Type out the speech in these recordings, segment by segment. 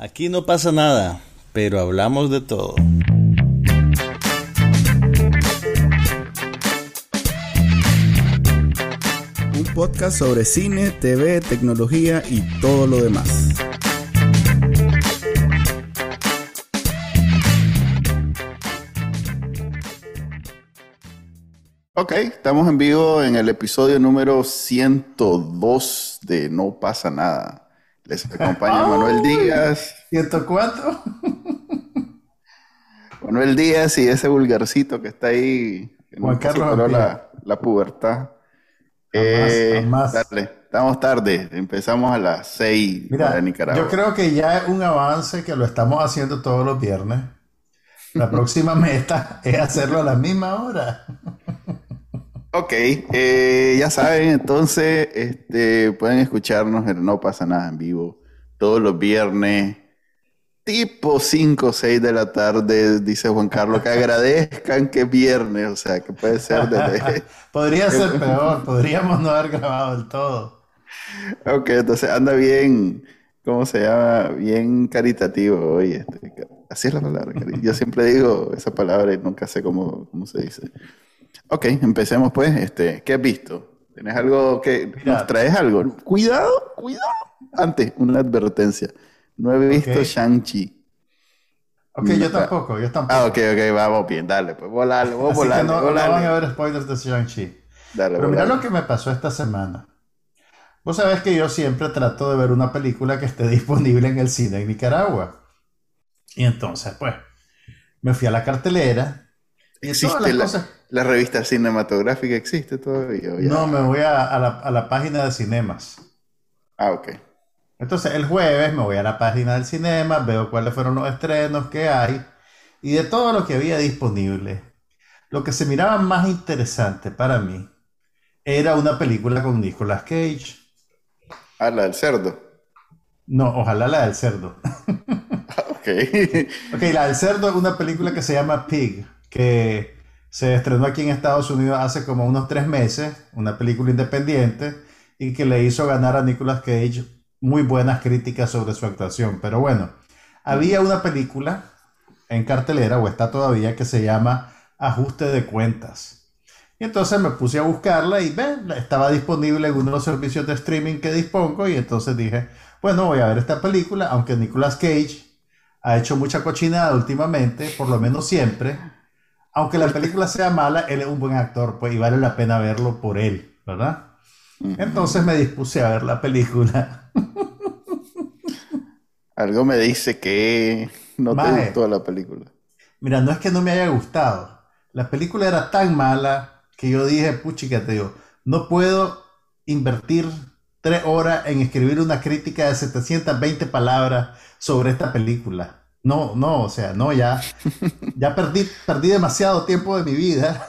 Aquí no pasa nada, pero hablamos de todo. Un podcast sobre cine, TV, tecnología y todo lo demás. Ok, estamos en vivo en el episodio número 102 de No pasa nada. Les acompaña Manuel Díaz. ¿Ciento cuánto? Manuel Díaz y ese vulgarcito que está ahí. que Juan Carlos la, la pubertad. Eh, jamás. dale, estamos tarde. Empezamos a las 6 Mira, de Nicaragua. yo creo que ya es un avance que lo estamos haciendo todos los viernes. La próxima meta es hacerlo a la misma hora. Ok, eh, ya saben, entonces este, pueden escucharnos en No pasa nada en vivo todos los viernes, tipo 5 o 6 de la tarde, dice Juan Carlos, que agradezcan que es viernes, o sea, que puede ser desde... Podría ser peor, podríamos no haber grabado del todo. Ok, entonces anda bien, ¿cómo se llama? Bien caritativo hoy. Este, así es la palabra, yo siempre digo esa palabra y nunca sé cómo, cómo se dice. Ok, empecemos pues. Este, ¿qué has visto? ¿Tienes algo que Mira. nos traes algo? Cuidado, cuidado. Antes, una advertencia. No he visto Ok. Shang-Chi. Ok, yo tampoco, yo tampoco. Ah, ok, ok, vamos bien, dale, pues volale, vos volale, no, no van a ver spoilers de Shang-Chi. Dale, Pero mira lo que me pasó esta semana. Vos sabés que yo siempre trato de ver una película que esté disponible en el cine en Nicaragua. Y entonces, pues, me fui a la cartelera. Y todas ¿Existe las la, cosas. La revista cinematográfica? ¿Existe todavía? No, me voy a, a la, a la página de cinemas. Ah, ok. Entonces, el jueves me voy a la página del cinema, veo cuáles fueron los estrenos que hay y de todo lo que había disponible. Lo que se miraba más interesante para mí era una película con Nicolas Cage. Ah, la del cerdo. No, ojalá la del cerdo. Ok. Ok, la del cerdo es una película que se llama Pig, que se estrenó aquí en Estados Unidos hace como unos tres meses, una película independiente, y que le hizo ganar a Nicolas Cage muy buenas críticas sobre su actuación. Pero bueno, había una película en cartelera, o está todavía, que se llama Ajuste de Cuentas. Y entonces me puse a buscarla y ven, estaba disponible en uno de los servicios de streaming que dispongo, y entonces dije, bueno, voy a ver esta película, aunque Nicolas Cage ha hecho mucha cochinada últimamente, por lo menos siempre. Aunque la película sea mala, él es un buen actor, pues, y vale la pena verlo por él, ¿verdad? Entonces me dispuse a ver la película. Algo me dice que no te Maje. gustó la película. Mira, no es que no me haya gustado. La película era tan mala que yo dije, puchica, te digo, no puedo invertir tres horas en escribir una crítica de 720 palabras sobre esta película. No, no, o sea, no, ya, ya perdí, perdí demasiado tiempo de mi vida.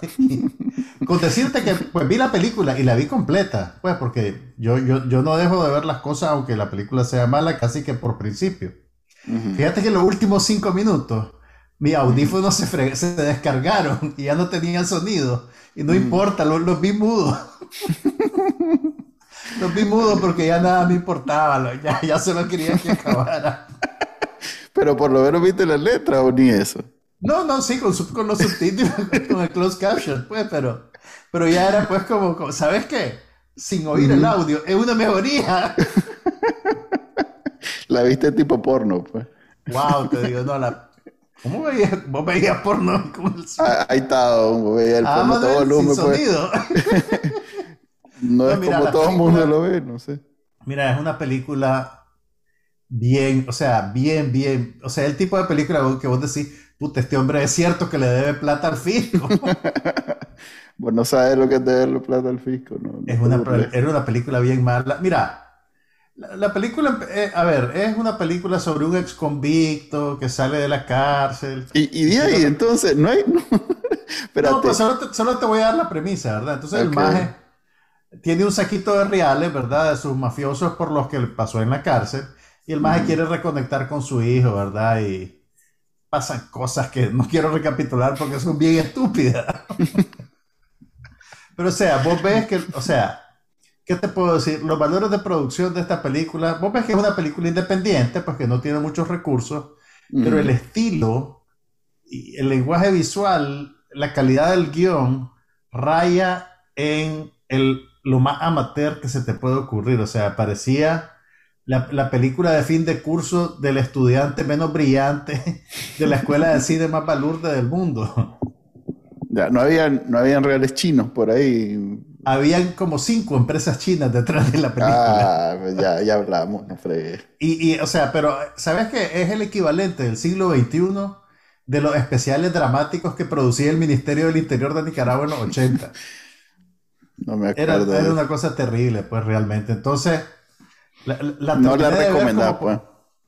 Con decirte que pues vi la película y la vi completa, pues porque yo, yo, yo no dejo de ver las cosas aunque la película sea mala casi que por principio. Ujú. Fíjate que los últimos cinco minutos, mis audífonos se, fre- se descargaron y ya no tenían sonido. Y no importa, los, los vi mudos. los vi mudos porque ya nada me importaba, ya, ya solo quería que acabara. Pero por lo menos viste la letra o ni eso. No, no, sí, con, los subtítulos, con el closed caption, pues, pero, pero ya era pues como, como- ¿sabes qué? Sin oír el audio, es una mejoría. La viste tipo porno, pues. Wow, te digo, no, la... ¿Cómo veías? ¿Vos veías porno? ¿Cómo el- Ah, ahí está, hombre, el Ah, porno todo volumen, sin pues. sonido. No No, es mira, como todo el mundo lo ve, no sé. Mira, es una película bien, o sea, bien, bien. O sea, el tipo de película que vos decís, puta, este hombre es cierto que le debe plata al fisco. Vos no sabes lo que es deberle plata al fisco, ¿no? Es una, era una película bien mala. Mira, la, la película, eh, a ver, es una película sobre un ex convicto que sale de la cárcel. Y, y de ahí, entonces, no hay... No. No, pues solo te, solo te voy a dar la premisa, ¿verdad? Entonces el Ok. maje tiene un saquito de reales, ¿verdad? De sus mafiosos por los que pasó en la cárcel. Y el maje quiere reconectar con su hijo, ¿verdad? Y pasan cosas que no quiero recapitular porque son bien estúpidas. Pero o sea, vos ves que, o sea, ¿qué te puedo decir? Los valores de producción de esta película, vos ves que es una película independiente, pues que no tiene muchos recursos, pero el estilo, y el lenguaje visual, la calidad del guion, raya en el, lo más amateur que se te puede ocurrir. O sea, parecía la, película de fin de curso del estudiante menos brillante de la escuela de cine más balurde del mundo. Ya, no habían, no habían reales chinos por ahí. Habían como cinco empresas chinas detrás de la película. Ah, pues ya, ya hablamos, no fregué. Y, y, o sea, pero, ¿sabes qué? Es el equivalente del siglo XXI de los especiales dramáticos que producía el Ministerio del Interior de Nicaragua en los 80. no me acuerdo. Era, era una cosa terrible, pues, realmente. Entonces, no la recomendaba, pues.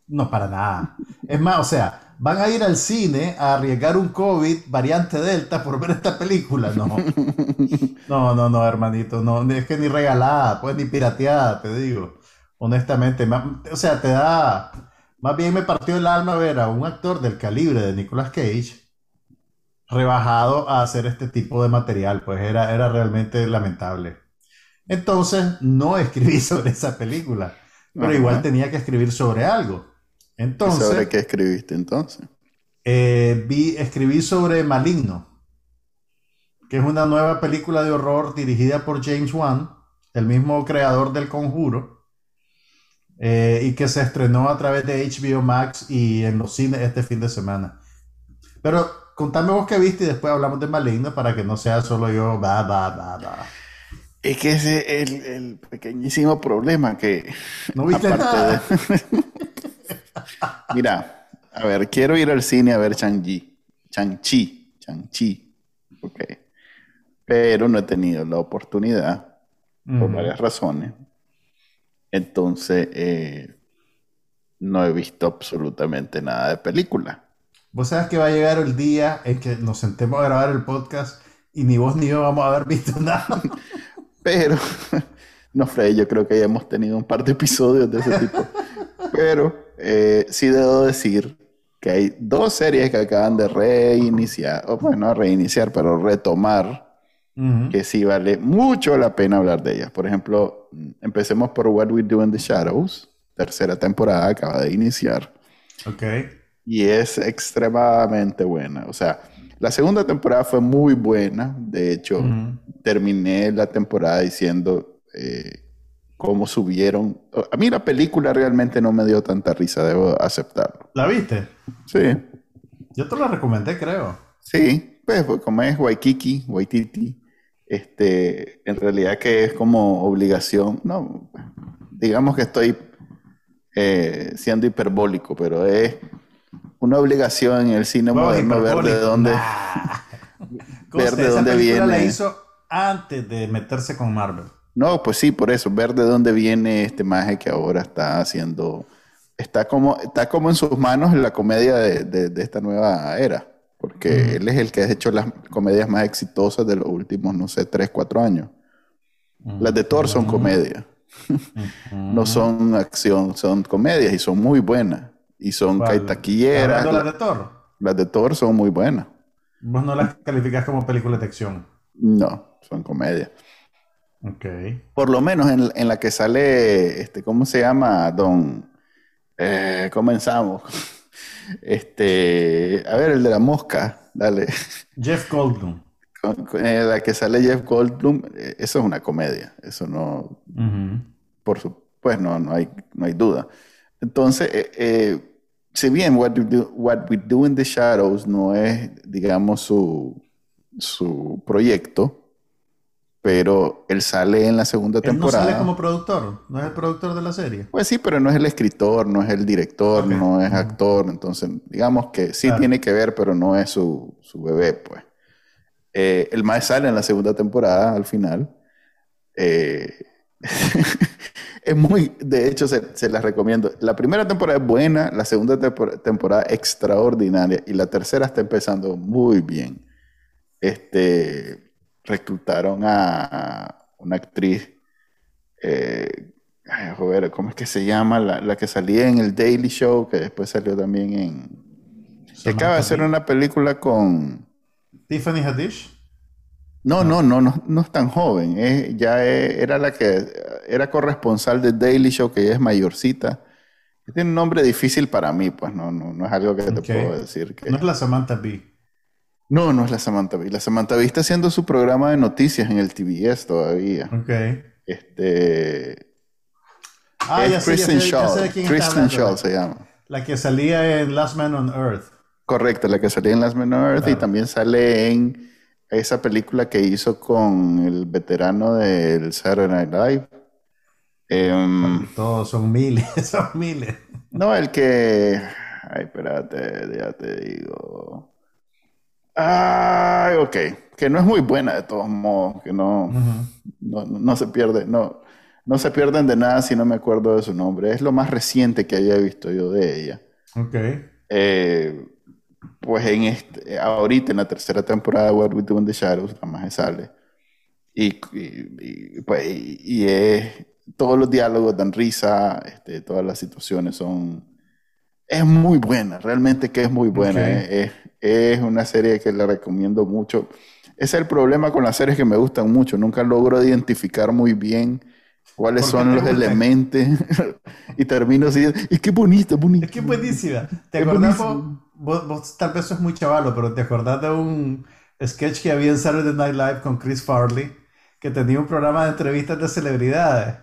No, para nada. Es más, o sea, van a ir al cine a arriesgar un COVID variante Delta por ver esta película. No. No, no, no, hermanito. No, es que ni regalada, pues ni pirateada, te digo. Honestamente. O sea, te da. Más bien me partió el alma ver a un actor del calibre de Nicolas Cage rebajado a hacer este tipo de material. Pues era, era realmente lamentable. Entonces, no escribí sobre esa película pero igual tenía que escribir sobre algo. Entonces, ¿Sobre qué escribiste entonces? Eh, vi, escribí sobre Maligno, que es una nueva película de horror dirigida por James Wan, el mismo creador del Conjuro, eh, y que se estrenó a través de HBO Max y en los cines este fin de semana. Pero contame vos qué viste y después hablamos de Maligno para que no sea solo yo, va, va, va, va. Es que ese es el, pequeñísimo problema que... No viste nada. Mira, a ver, quiero ir al cine a ver Chang-Chi. Chang-Chi. Chang-Chi. Ok. Pero no he tenido la oportunidad por varias razones. Entonces, eh, no he visto absolutamente nada de película. Vos sabes que va a llegar el día en que nos sentemos a grabar el podcast y ni vos ni yo vamos a haber visto nada. Pero, no, Freddy, yo creo que ya hemos tenido un par de episodios de ese tipo. Pero eh, sí debo decir que hay dos series que acaban de reiniciar, o bueno, reiniciar, pero retomar, que sí vale mucho la pena hablar de ellas. Por ejemplo, empecemos por What We Do in the Shadows, tercera temporada, acaba de iniciar. Ok. Y es extremadamente buena. O sea, la segunda temporada fue muy buena. De hecho, terminé la temporada diciendo eh, cómo subieron. A mí la película realmente no me dio tanta risa, debo aceptarlo. ¿La viste? Sí. Yo te la recomendé, creo. Sí, pues, como es Waikiki, Waititi, este, en realidad que es como obligación, no, digamos que estoy eh, siendo hiperbólico, pero es una obligación en el cine moderno ver de dónde, ver de dónde viene. la hizo antes de meterse con Marvel. No, pues sí, por eso, ver de dónde viene este maje que ahora está haciendo, está como, está como en sus manos la comedia de, de, esta nueva era, porque él es el que ha hecho las comedias más exitosas de los últimos, no sé, tres, cuatro años. Las de Thor son comedia, no son acción, son comedias y son muy buenas. Y son taquilleras. las de Thor? Las de Thor son muy buenas. ¿Vos no las calificas como películas de acción? No, son comedias. Ok. Por lo menos en, la que sale, este, ¿cómo se llama? Don... Eh, comenzamos. Este, a ver, el de la mosca, dale. Jeff Goldblum. En la que sale Jeff Goldblum, eh, eso es una comedia. Eso no, por supuesto, pues no, no hay, no hay duda. Entonces, eh, si bien What We, Do, What We Do in the Shadows no es, digamos, su, su proyecto, pero él sale en la segunda temporada. ¿No sale como productor? ¿No es el productor de la serie? Pues sí, pero no es el escritor, no es el director, no es actor. Entonces, digamos que sí tiene que ver, pero no es su, su bebé, pues. Eh, el más sale en la segunda temporada, al final. Eh, es muy, de hecho, se, se, las recomiendo. La primera temporada es buena, la segunda temporada extraordinaria y la tercera está empezando muy bien. Este, reclutaron a una actriz, eh, joder, ¿cómo es que se llama? La, que salía en el Daily Show, que después salió también en... Que acaba de hacer una película con... Tiffany Haddish. No, no, no, no, no es tan joven. ya era la que era corresponsal de Daily Show, que ella es mayorcita. Tiene un nombre difícil para mí, pues no, no, no es algo que te puedo decir. Que... No es la Samantha Bee. No, no es la Samantha Bee. La Samantha Bee está haciendo su programa de noticias en el TBS todavía. Ok. Este. Ah, es ya sé, ya Kristen sé, ya quién Kristen. Shaw se llama. La que salía en Last Man on Earth. Correcto, la que salía en Last Man on Earth y también sale en esa película que hizo con el veterano del Saturday Night Live. Em, Todos son miles, son miles. no, el que. Ay, espérate, ya te digo. Ay, ok. Que no es muy buena de todos modos, que no, no, no- no se pierde, no, no se pierden de nada si no me acuerdo de su nombre. Es lo más reciente que haya visto yo de ella. Ok. Eh, pues en este, ahorita en la tercera temporada de What We Do in the Shadows, la más sale. Y, y- y, pues, y- es- todos los diálogos dan risa, este, todas las situaciones son... Es muy buena, realmente que es muy buena. Eh, Es, es una serie que le recomiendo mucho. Es el problema con las series que me gustan mucho. Nunca logro identificar muy bien cuáles ¿Por qué son los elementos y termino así. Y qué bonito, bonito. Es que es buenísima. ¿Te Es acordás? buenísimo. Vos- vos tal vez sos muy chavalo, pero ¿te acordás de un sketch que había en Saturday Night Live con Chris Farley? Que tenía un programa de entrevistas de celebridades.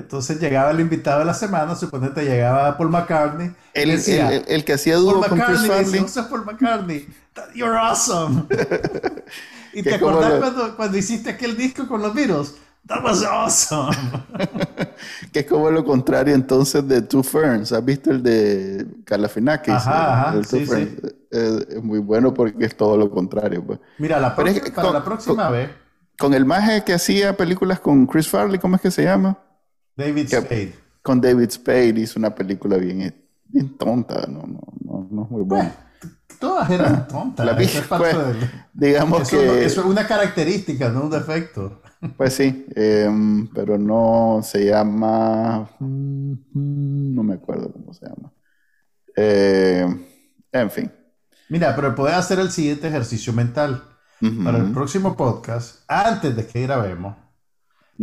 Entonces llegaba el invitado de la semana, suponete llegaba Paul McCartney. El, decía, el- el- el que hacía Paul dúo con Chris McCartney, Farley. decía, "Vos sos Paul McCartney. You're awesome. ¿Y te acordás lo- cuando, cuando hiciste aquel disco con los Beatles? That was awesome. Que es como lo contrario entonces de Two Ferns. ¿Has visto el de Calafinakis? Ajá, ajá, Two sí, Ferns. Es, muy bueno porque es todo lo contrario. Pues. Mira, la Pero es para con- la próxima con- vez, Con el maje que hacía películas con Chris Farley, ¿cómo es que se llama? David Spade. Con David Spade hizo una película bien, bien tonta, no, no, no, no es muy buena. Todas eran tontas. La eso es pues, del- digamos eso, que, eso es una característica, no un defecto. pues sí, em, pero no se llama, mm, no me acuerdo cómo se llama. Eh, en fin. Mira, pero puedes hacer el siguiente ejercicio mental. Ujú, Para el próximo podcast, antes de que grabemos,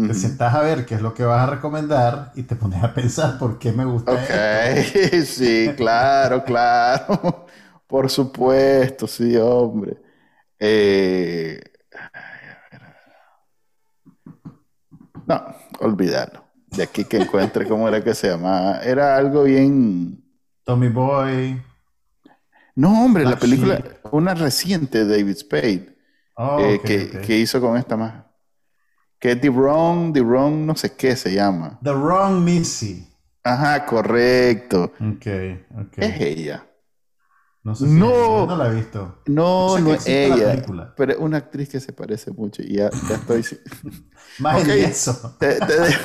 te sentás a ver qué es lo que vas a recomendar y te pones a pensar por qué me gusta esto. Ok, sí, claro, claro. Por supuesto, sí, hombre. Eh, no, olvídalo. De aquí que encuentre cómo era que se llamaba. Era algo bien. Tommy Boy. No, hombre, la película, Sheep. una reciente de David Spade, Oh, eh, que, que hizo con esta más. Que es The Wrong, The Wrong, no sé qué se llama. The Wrong Missy. Ajá, correcto. Ok, ok. Es ella. No sé si No. no la he visto. No, no es ella, pero es una actriz que se parece mucho y ya, ya estoy... Más Ok. en eso. Te, te-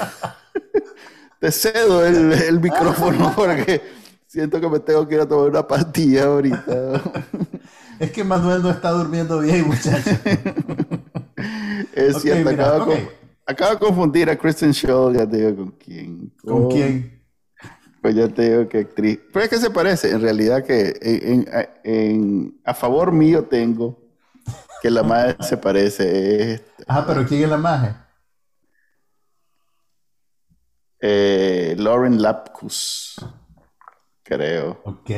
te cedo el, el micrófono porque siento que me tengo que ir a tomar una pastilla ahorita. Es que Manuel no está durmiendo bien, muchachos. Es Ok, cierto, mira, acabo, de acabo confundir a Kristen Shaw, ya te digo con quién. ¿Con quién? Pues ya te digo que actriz. Pero es que se parece, en realidad que en, en- en- a favor mío tengo que la madre se parece. Es, Ah, pero ¿quién es la magia? Eh, Lauren Lapkus, creo. Ok.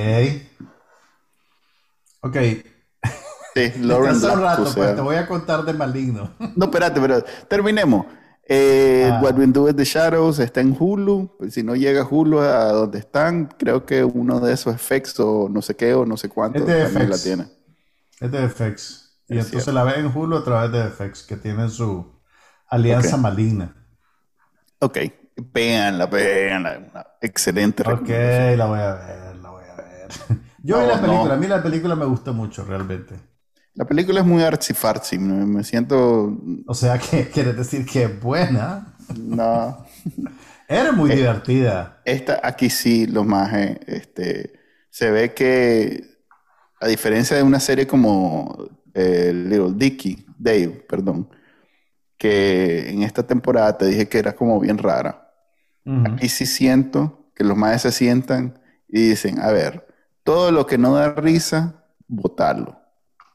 Ok. Sí, Lauren un rato, pues te voy a contar de maligno. No, espérate, pero terminemos. Eh, Ah. What We Do in the Shadows está en Hulu. Si no llega Hulu a donde están, creo que uno de esos FX o no sé qué o no sé cuánto Es de también la tiene. Es de FX. Y Es entonces cierto. la ves en Hulu a través de FX, que tienen su alianza Ok. maligna. Ok, véanla, véanla. Una excelente Ok, la voy a ver, la voy a ver. Yo vi No, la película, no. a mí la película me gustó mucho realmente. La película es muy artsy-fartsy. Me, siento... O sea, que quiere decir que es buena. No... Era muy divertida. Esta aquí sí, los majes, este, se ve que a diferencia de una serie como eh, Little Dicky, Dave, perdón, que en esta temporada te dije que era como bien rara. Aquí sí siento que los majes se sientan y dicen, a ver, todo lo que no da risa, botarlo.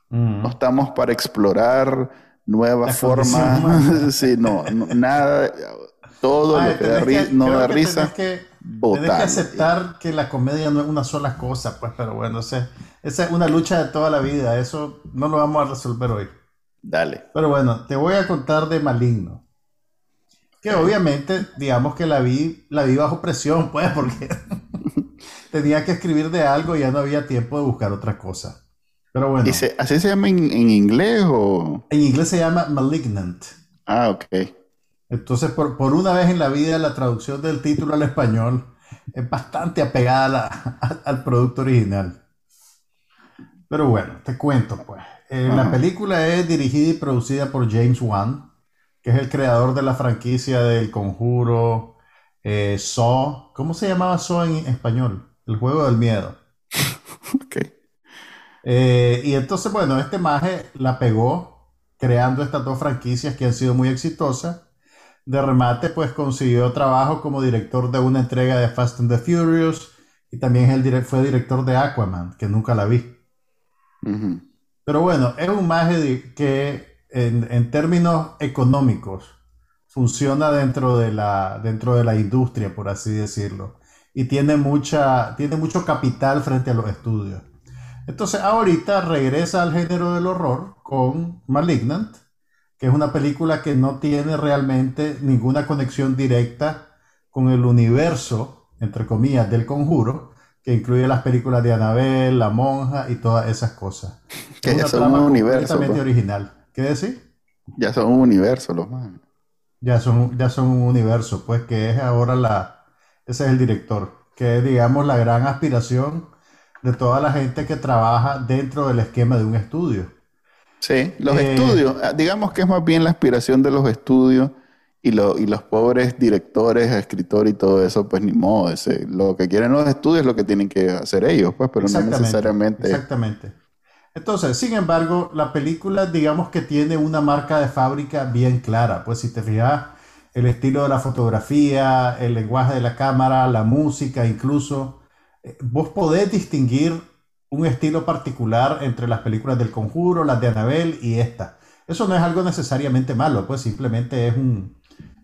No estamos para explorar nuevas formas, sí, no, no, nada. todo Ay, lo que da que- no da que risa, tenés que, tenés que aceptar que la comedia no es una sola cosa, pues, pero bueno, esa, esa es una lucha de toda la vida, eso no lo vamos a resolver hoy. Dale. Pero bueno, te voy a contar de Maligno. Que obviamente, digamos que la vi, la vi bajo presión, pues, porque tenía que escribir de algo y ya no había tiempo de buscar otra cosa. Pero bueno, ¿Y se- ¿Así se llama en, en inglés o...? en inglés se llama Malignant. Ah, ok. Entonces, por, por una vez en la vida, la traducción del título al español es bastante apegada a la- a- al producto original. Pero bueno, te cuento pues. Eh, la película es dirigida y producida por James Wan, que es el creador de la franquicia del Conjuro, eh, Saw. ¿Cómo se llamaba Saw en español? El juego del miedo. Ok. Eh, y entonces, bueno, este maje la pegó creando estas dos franquicias que han sido muy exitosas. De remate, pues consiguió trabajo como director de una entrega de Fast and the Furious y también el fue director de Aquaman, que nunca la vi. Pero bueno, es un maje que en, en términos económicos funciona dentro de la, dentro de la industria, por así decirlo. Y tiene, mucha, tiene mucho capital frente a los estudios. Entonces ahorita regresa al género del horror con Malignant, que es una película que no tiene realmente ninguna conexión directa con el universo, entre comillas, del conjuro, que incluye las películas de Annabelle, La Monja y todas esas cosas. Que Es ya una son trama un universo, completamente pues. original. ¿Qué decir? Ya son un universo los manes. Ya son, ya son un universo, pues que es ahora la, ese es el director, que es, digamos, la gran aspiración de toda la gente que trabaja dentro del esquema de un estudio. Sí, los Eh, estudios, ah, digamos que es más bien la aspiración de los estudios y, lo- y los pobres directores, escritores y todo eso, pues ni modo, ese- lo que quieren los estudios es lo que tienen que hacer ellos, pues, pero no necesariamente. Exactamente. Entonces, sin embargo, la película, digamos que tiene una marca de fábrica bien clara. Pues si te fijas, el estilo de la fotografía, el lenguaje de la cámara, la música, incluso, vos podés distinguir un estilo particular entre las películas del Conjuro, las de Annabelle y esta. Eso no es algo necesariamente malo, pues simplemente es un,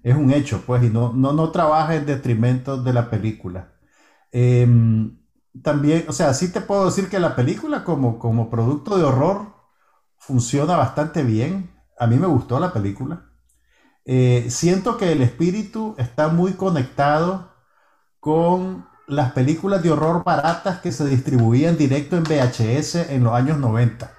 es un hecho, pues, y no, no, no trabaja en detrimento de la película. Em, también, o sea, sí te puedo decir que la película como, como producto de horror funciona bastante bien. A mí me gustó la película. Eh, siento que el espíritu está muy conectado con las películas de horror baratas que se distribuían directo en VHS en los años 90.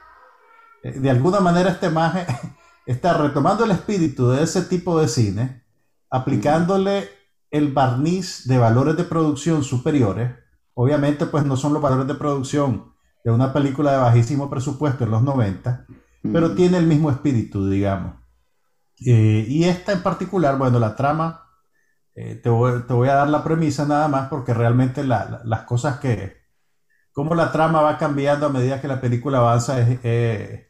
Eh, de alguna manera este maje está retomando el espíritu de ese tipo de cine, aplicándole el barniz de valores de producción superiores. Obviamente, pues no son los valores de producción de una película de bajísimo presupuesto en los 90, pero tiene el mismo espíritu, digamos. Eh, y esta en particular, bueno, la trama, eh, te, voy, te voy a dar la premisa nada más porque realmente la- la- las cosas que, cómo la trama va cambiando a medida que la película avanza es, eh,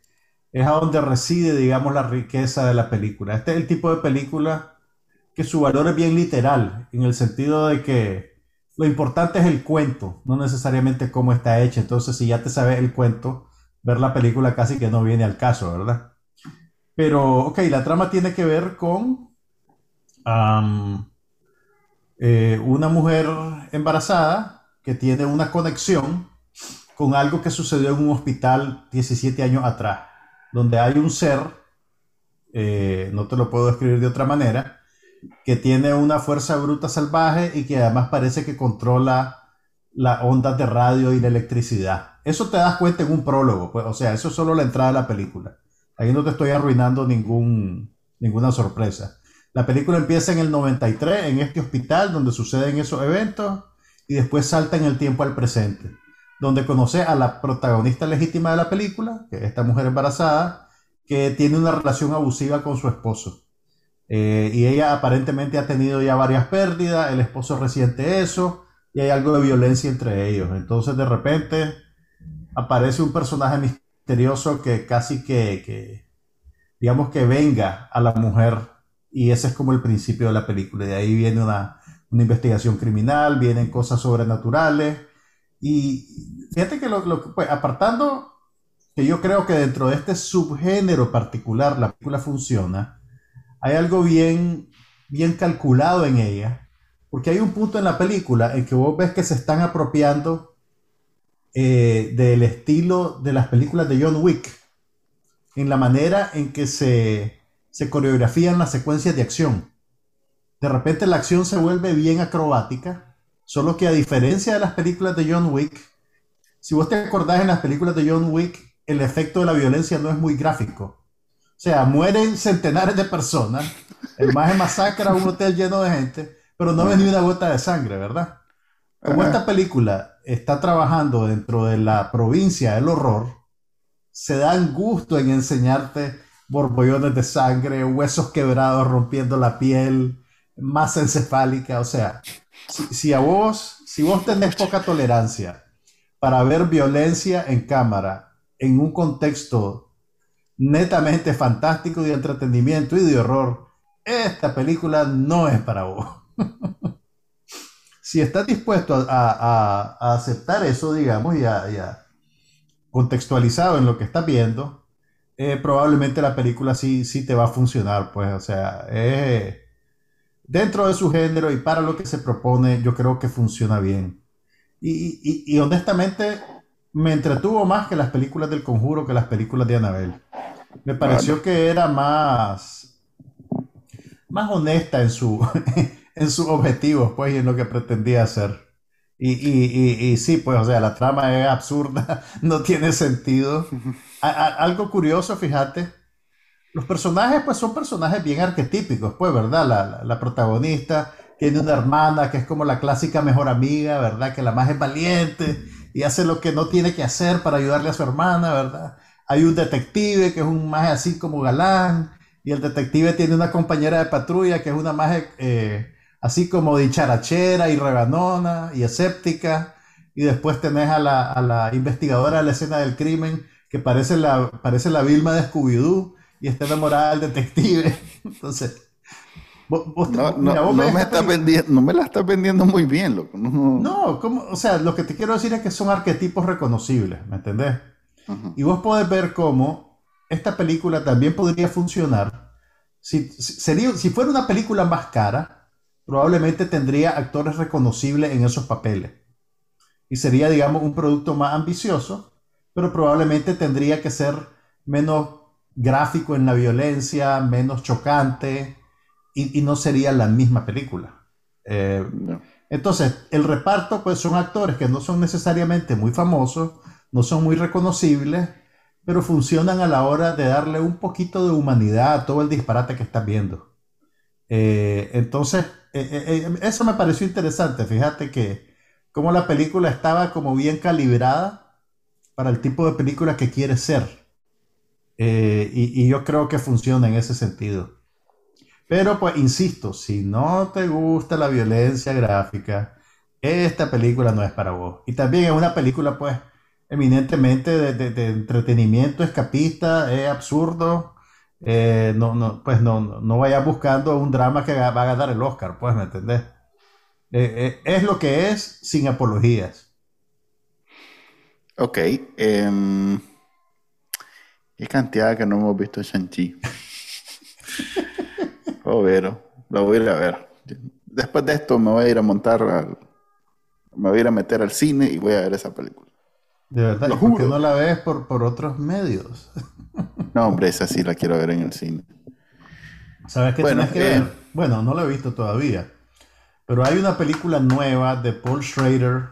es a donde reside, digamos, la riqueza de la película. Este es el tipo de película que su valor es bien literal, en el sentido de que lo importante es el cuento, no necesariamente cómo está hecha. Entonces, si ya te sabes el cuento, ver la película casi que no viene al caso, ¿verdad? Pero, ok, la trama tiene que ver con am, eh, una mujer embarazada que tiene una conexión con algo que sucedió en un hospital 17 años atrás, donde hay un ser, eh, no te lo puedo describir de otra manera, que tiene una fuerza bruta salvaje y que además parece que controla las ondas de radio y la electricidad. Eso te das cuenta en un prólogo, pues, o sea, eso es solo la entrada de la película. Ahí no te estoy arruinando ningún, ninguna sorpresa. La película empieza en el 93, en este hospital donde suceden esos eventos, y después salta en el tiempo al presente, donde conoce a la protagonista legítima de la película, que es esta mujer embarazada, que tiene una relación abusiva con su esposo. Eh, y ella aparentemente ha tenido ya varias pérdidas, el esposo resiente eso, y hay algo de violencia entre ellos. Entonces de repente aparece un personaje misterioso que casi que, que, digamos que venga a la mujer, y ese es como el principio de la película. De ahí viene una, una investigación criminal, vienen cosas sobrenaturales, y fíjate que lo, lo- pues, apartando que yo creo que dentro de este subgénero particular la película funciona, hay algo bien bien calculado en ella, porque hay un punto en la película en que vos ves que se están apropiando eh, del estilo de las películas de John Wick, en la manera en que se, se coreografían las secuencias de acción. De repente la acción se vuelve bien acrobática, solo que a diferencia de las películas de John Wick, si vos te acordás en las películas de John Wick, el efecto de la violencia no es muy gráfico. O sea, mueren centenares de personas, el más masacra un hotel lleno de gente, pero no ves ni una gota de sangre, ¿verdad? Como esta película está trabajando dentro de la provincia del horror, se dan gusto en enseñarte borbollones de sangre, huesos quebrados rompiendo la piel, masa encefálica, o sea, si, a vos, si vos tenés poca tolerancia para ver violencia en cámara en un contexto netamente fantástico de entretenimiento y de horror, esta película no es para vos. si estás dispuesto a, aceptar eso, digamos, ya, ya contextualizado en lo que estás viendo, eh, probablemente la película sí, sí te va a funcionar, pues, o sea, dentro de su género y para lo que se propone, yo creo que funciona bien. Y, honestamente, me entretuvo más que las películas del conjuro, que las películas de Annabelle. Me pareció que era más, más honesta en, su, en sus objetivos, pues, y en lo que pretendía hacer. Y, y, y, sí, pues, o sea, la trama es absurda, no tiene sentido. algo curioso, fíjate, los personajes, pues, son personajes bien arquetípicos, pues, ¿verdad? La, protagonista tiene una hermana que es como la clásica mejor amiga, ¿verdad? Que la más es valiente y hace lo que no tiene que hacer para ayudarle a su hermana, ¿verdad? Hay un detective que es un más así como galán y el detective tiene una compañera de patrulla que es una más eh, así como dicharachera y rebanona y escéptica y después tenés a la, a la, investigadora de la escena del crimen que parece la, parece la Vilma de Scooby-Doo y está enamorada del detective. Entonces, no, me está vendiendo, no me la está vendiendo muy bien, loco. No, o sea, lo que te quiero decir es que son arquetipos reconocibles, ¿me entendés? Y vos podés ver cómo esta película también podría funcionar. Si, sería, si fuera una película más cara, probablemente tendría actores reconocibles en esos papeles. Y sería, digamos, un producto más ambicioso, pero probablemente tendría que ser menos gráfico en la violencia, menos chocante, y, no sería la misma película. Eh, entonces, el reparto, pues son actores que no son necesariamente muy famosos, no son muy reconocibles, pero funcionan a la hora de darle un poquito de humanidad a todo el disparate que estás viendo. Eh, entonces, eh, eso me pareció interesante. Fíjate que como la película estaba como bien calibrada para el tipo de película que quiere ser. y, yo creo que funciona en ese sentido. Pero pues insisto, si no te gusta la violencia gráfica, esta película no es para vos. Y también es una película pues eminentemente de, entretenimiento escapista, es absurdo. Eh, no, no, pues no, no vayas buscando un drama que va a ganar el Oscar, pues, ¿me entendés? Eh, eh, es lo que es sin apologías. Ok. Em, qué cantidad que no hemos visto Shang-Chi. Oh, pero lo voy a ir a ver. Después de esto me voy a ir a montar, me voy a ir a meter al cine y voy a ver esa película. De verdad, ¿y por qué no la ves por, por otros medios? no, hombre, esa sí la quiero ver en el cine. ¿Sabes qué bueno, que ver? Eh, bueno, no la he visto todavía. Pero hay una película nueva de Paul Schrader,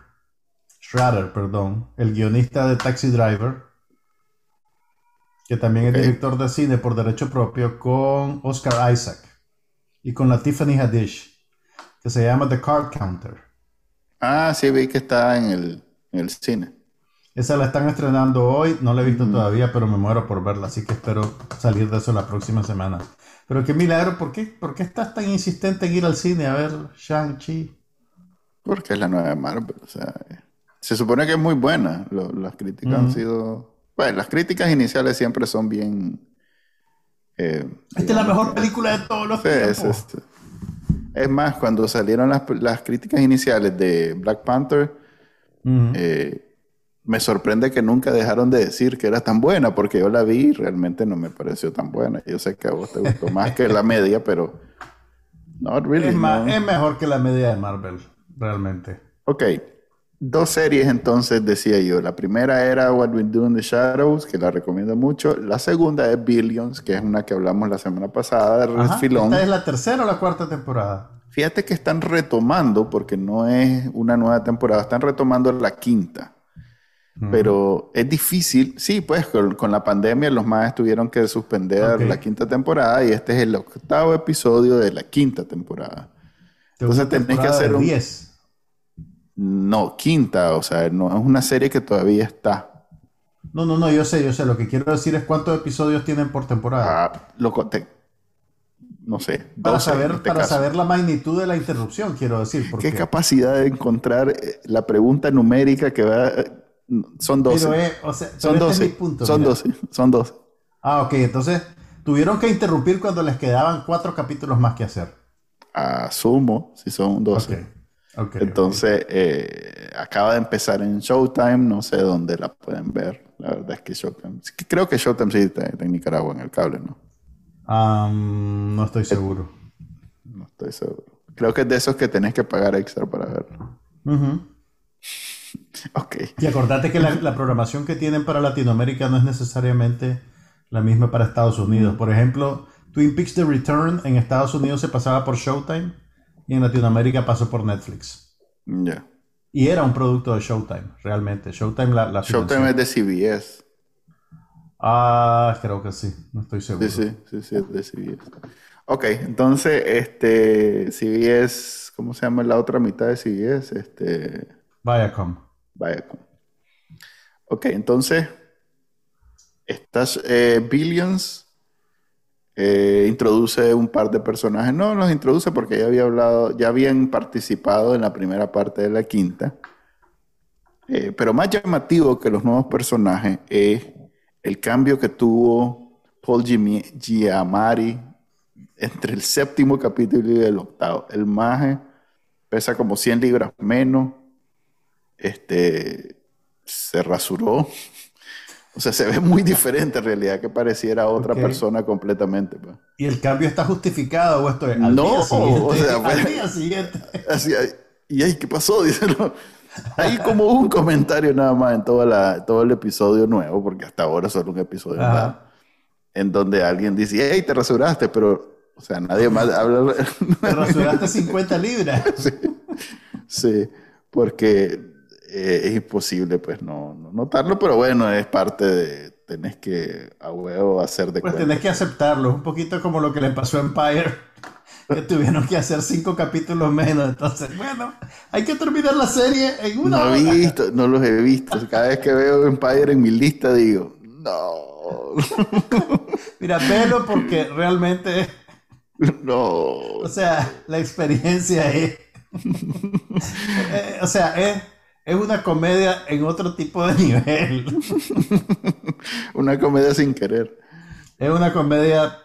Schrader, perdón, el guionista de Taxi Driver, que también es director de cine por derecho propio, con Oscar Isaac y con la Tiffany Haddish, que se llama The Card Counter. Ah, sí, vi que está en el, en el cine. Esa la están estrenando hoy, no la he visto todavía, pero me muero por verla, así que espero salir de eso la próxima semana. Pero qué milagro, ¿por qué, ¿por qué estás tan insistente en ir al cine a ver Shang-Chi? Porque es la nueva Marvel, o sea, se supone que es muy buena, las críticas han sido... Bueno, las críticas iniciales siempre son bien eh, Esta es la mejor película de todos los tiempos. Es, es, más, cuando salieron las, las, críticas iniciales de Black Panther, eh, me sorprende que nunca dejaron de decir que era tan buena, porque yo la vi y realmente no me pareció tan buena. Yo sé que a vos te gustó más que la media, pero Not really. Es, no. es mejor que la media de Marvel, realmente. Ok. Dos series entonces decía yo. La primera era What We Do in the Shadows, que la recomiendo mucho. La segunda es Billions, que es una que hablamos la semana pasada de Ajá, Refilón. ¿Esta es la tercera o la cuarta temporada? Fíjate que están retomando, porque no es una nueva temporada, están retomando la quinta. Pero es difícil, sí, pues con, con la pandemia los más tuvieron que suspender la quinta temporada y este es el octavo episodio de la quinta temporada. Entonces tenés que hacer un- 10. No, quinta, o sea, no es una serie que todavía está. No, no, no, yo sé, yo sé. Lo que quiero decir es cuántos episodios tienen por temporada. Ah, lo conté. No sé. para 12 en saber, este para caso. saber la magnitud de la interrupción, quiero decir. Porque, Qué capacidad de encontrar eh, la pregunta numérica que va. eh, Son 12. pero es, o sea, son pero este 12. es mi punto, son mira. 12. Son 12. Ah, ok, entonces tuvieron que interrumpir cuando les quedaban cuatro capítulos más que hacer. Asumo si son 12. Ok, Entonces, eh, acaba de empezar en Showtime. No sé dónde la pueden ver. La verdad es que Showtime. Creo que Showtime sí está en Nicaragua en el cable, ¿no? No estoy seguro. No estoy seguro. Creo que es de esos que tenés que pagar extra para verlo. Ujú. Ok. Y acordate que la, la programación que tienen para Latinoamérica no es necesariamente la misma para Estados Unidos. Por ejemplo, Twin Peaks The Return en Estados Unidos se pasaba por Showtime y en Latinoamérica pasó por Netflix. Ya. Y era un producto de Showtime, realmente. Showtime la, la. Showtime es de CBS. Ah, creo que sí, no estoy seguro. Sí, sí, sí, sí, es de CBS. Ok, entonces, este, CBS, ¿cómo se llama la otra mitad de CBS? Este, Viacom. Viacom. Ok, entonces, estas eh, Billions eh, introduce un par de personajes. No los introduce porque ya había hablado, ya habían participado en la primera parte de la quinta. Eh, pero más llamativo que los nuevos personajes es el cambio que tuvo Paul Giamatti entre el séptimo capítulo y el octavo. El maje pesa como 100 libras menos. Este se rasuró. O sea, se ve muy diferente en realidad, que pareciera otra Ok. persona completamente. pues. ¿Y el cambio está justificado o esto es al No, día siguiente? o sea, fue- al día siguiente. Así, y ay, ¿qué pasó? Dice, no. Hay como un comentario nada más en toda la, todo el episodio nuevo, porque hasta ahora solo un episodio más, en donde alguien dice, hey, te rasuraste, pero, o sea, nadie más habla. Te rasuraste 50 libras. sí, sí, porque eh, es imposible, pues, no, no notarlo, pero bueno, es parte de, tenés que a huevo hacer de Pues cuenta. tenés que aceptarlo. Es un poquito como lo que le pasó a Empire. Que tuvieron que hacer cinco capítulos menos. Entonces, bueno, hay que terminar la serie en una No hora. he visto, no los he visto. Cada vez que veo Empire en mi lista digo, no, Mira, velo porque realmente, no. o sea, la experiencia es. eh, o sea, es, es una comedia en otro tipo de nivel. Una comedia sin querer. Es una comedia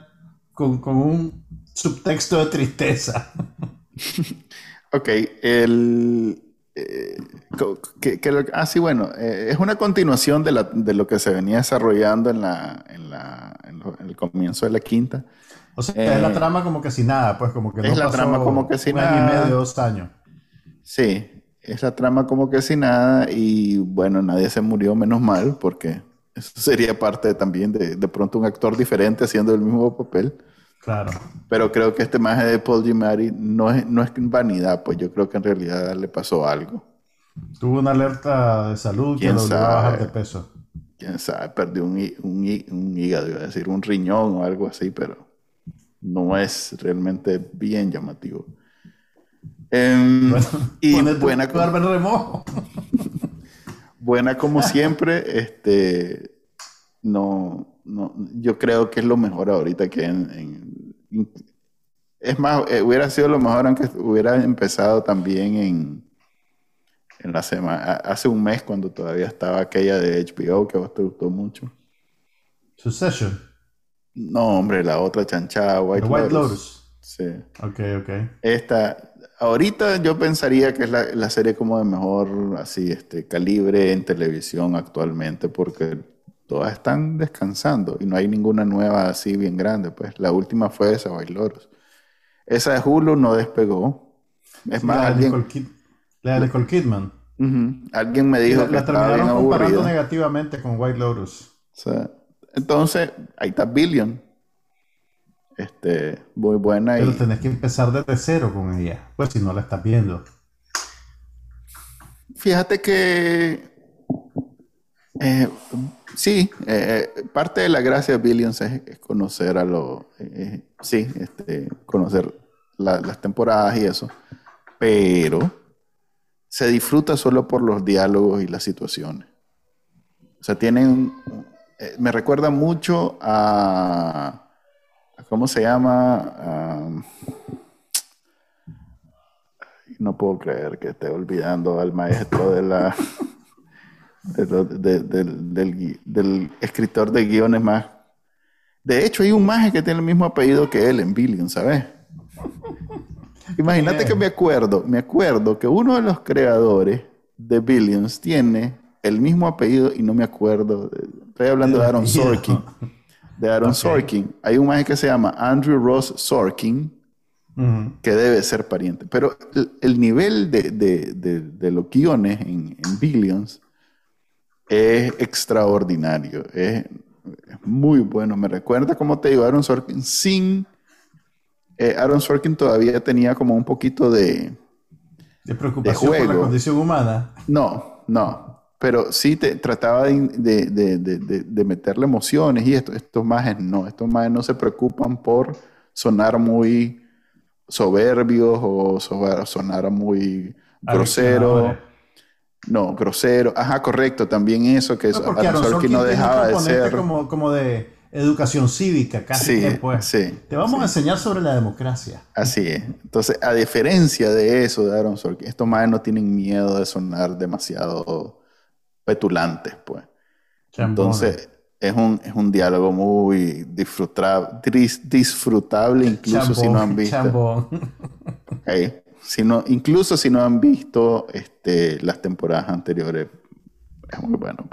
con, con un subtexto de tristeza. Ok, el... eh, que- que lo- ah, sí, bueno, eh, es una continuación de, la- de lo que se venía desarrollando en, la, en, la, en, lo- en el comienzo de la quinta. O sea, Eh, es la trama como que sin nada, pues como que es no la pasó trama como que sin un año nada. y medio, dos años. Sí, es la trama como que sin nada y bueno, nadie se murió menos mal porque eso sería parte también de, de pronto un actor diferente haciendo el mismo papel. Claro. Pero creo que este maje de Paul Giamatti no es, no es vanidad, pues yo creo que en realidad le pasó algo. Tuvo una alerta de salud que ¿Quién lo obligó a bajar sabe? de peso. Quién sabe, perdió un, un, un hígado, iba a decir, un riñón o algo así, pero no es realmente bien llamativo. Em, y buena, remojo. buena como siempre, este, no, no, yo creo que es lo mejor ahorita que en, en- es más, eh, hubiera sido lo mejor aunque hubiera empezado también en, en la semana, hace un mes cuando todavía estaba aquella de HBO que a vos te gustó mucho. Succession. No, hombre, la otra chanchada, White, The White Lotus. Lotus. Sí. Ok, ok. Esta, ahorita yo pensaría que es la, la serie como de mejor así, este, calibre en televisión actualmente, porque todas están descansando y no hay ninguna nueva así bien grande. Pues la última fue esa, White Lotus. Esa de Hulu no despegó. Es más, la, de alguien, Nicole Kid- la de Nicole Kidman. Alguien me dijo la, que la estaba bien terminaron comparando negativamente con White Lotus. O sea, entonces, ahí está Billion. Este, muy buena y Pero tenés que empezar desde cero con ella. Pues si no la estás viendo. fíjate que eh, sí, eh, parte de la gracia de Billions es, es conocer a los, eh, sí, este, conocer la- las temporadas y eso, pero se disfruta solo por los diálogos y las situaciones. O sea, tienen, me recuerda mucho a ¿cómo se llama? No puedo creer que esté olvidando al maestro de la de lo- de- del, escritor de guiones más. De hecho, hay un maje que tiene el mismo apellido que él en Billion, ¿sabes? Imagínate que me acuerdo, me acuerdo que uno de los creadores de Billions tiene el mismo apellido y no me acuerdo. Estoy hablando de Aaron. Sorkin. De Aaron. Sorkin. Hay un maje que se llama Andrew Ross Sorkin Ujú. que debe ser pariente. Pero el, el nivel de, de- de- de los guiones en, en Billions es extraordinario. Es, es muy bueno. Me recuerda, como te digo, Aaron Sorkin sin... eh, Aaron Sorkin todavía tenía como un poquito de... De preocupación por la juego. condición humana. No, no. Pero sí te trataba de, de- de- de- de- de meterle emociones y esto, estos majes no. Estos majes no se preocupan por sonar muy soberbios o sonar muy grosero. Agresionadores. No, grosero. Ajá, correcto. También eso que No, porque no dejaba de ser. como, como de educación cívica, casi Sí, que, pues. sí, Te vamos sí. a enseñar sobre la democracia. Así es. Entonces, a diferencia de eso de Aaron Sorkin, estos majes no tienen miedo de sonar demasiado petulantes, pues. Chambones. Entonces, es un, es un diálogo muy disfruta- dis- disfrutable, incluso si no han visto. chambón. Ok. Si no, incluso si no han visto este, las temporadas anteriores, es muy bueno.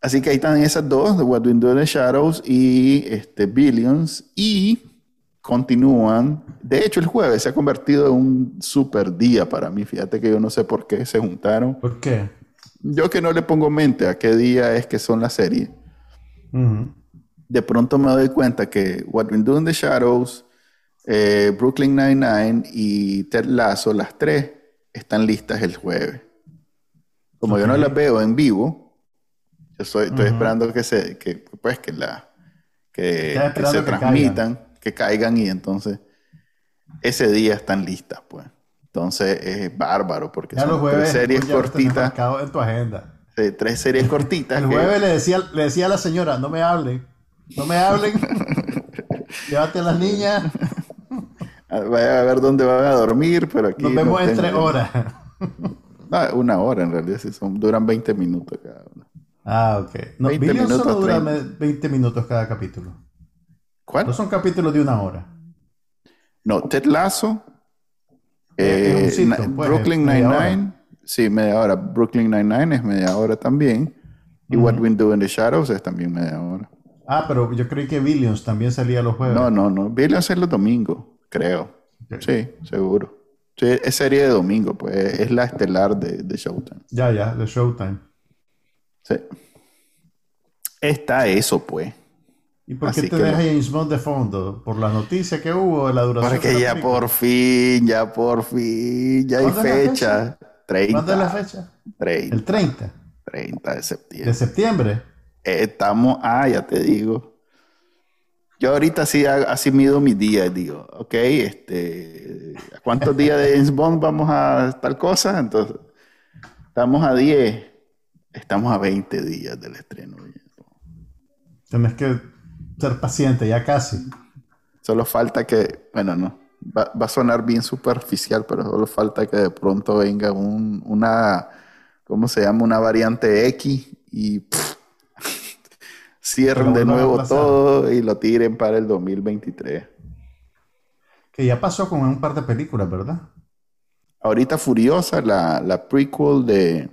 Así que ahí están esas dos, The What We Do in the Shadows y este, Billions, y continúan. De hecho, el jueves se ha convertido en un super día para mí. Fíjate que yo no sé por qué se juntaron. ¿Por qué? Yo que no le pongo mente a qué día es que son las series. De pronto me doy cuenta que What We Do in the Shadows, eh, Brooklyn Nine-Nine y Ted Lasso, las tres, están listas el jueves. Como yo no las veo en vivo, yo soy- estoy esperando que se, que, pues, que la, que, se transmitan, que caigan y entonces ese día están listas, pues. Entonces es bárbaro porque Ya los son jueves tres series cortitas, en tu agenda. tres series cortitas. El que- jueves le decía, le decía a la señora, no me hablen, no me hablen, llévate a las niñas, Ah, Vaya a ver dónde van a dormir, pero aquí nos no vemos en tres horas. No, una hora en realidad, sí, son, duran 20 minutos cada uno. Ah, ok. No, 20 Billions solo minutos, dura 30. me- 20 minutos cada capítulo. ¿Cuál? No son capítulos de una hora. No, Ted Lasso, Eh, Na- pues, Brooklyn Nine-Nine, sí, media hora. Brooklyn Nine-Nine es media hora también. Y What We Do in the Shadows es también media hora. Ah, pero yo creí que Billions también salía los jueves. No, no, no. Billions es los domingos, creo. Sí, seguro. Sí, es serie de domingo, pues es la estelar de, de Showtime. Ya, ya, de Showtime. Sí. Está eso, pues. ¿Y por qué Así te que- deja James Bond de fondo? ¿Por la noticia que hubo de la duración de Porque la ya por fin, ya por fin, ya hay ¿Cuándo es la fecha. 30, ¿Cuándo es la fecha? 30, El 30 30 de de septiembre. septiembre. Eh, Estamos, ah, ya te digo. Yo ahorita sí, así mido mis días, digo, ok, este, ¿a cuántos días de James Bond vamos a tal cosa? Entonces, estamos a 10, estamos a 20 días del estreno. Tienes que ser paciente, ya casi. Solo falta que, bueno, no, va, va a sonar bien superficial, pero solo falta que de pronto venga un, una, ¿cómo se llama? Una variante X y pff, cierren de nuevo todo y lo tiren para el 2023. Que ya pasó con un par de películas, ¿verdad? Ahorita Furiosa, la, la prequel de,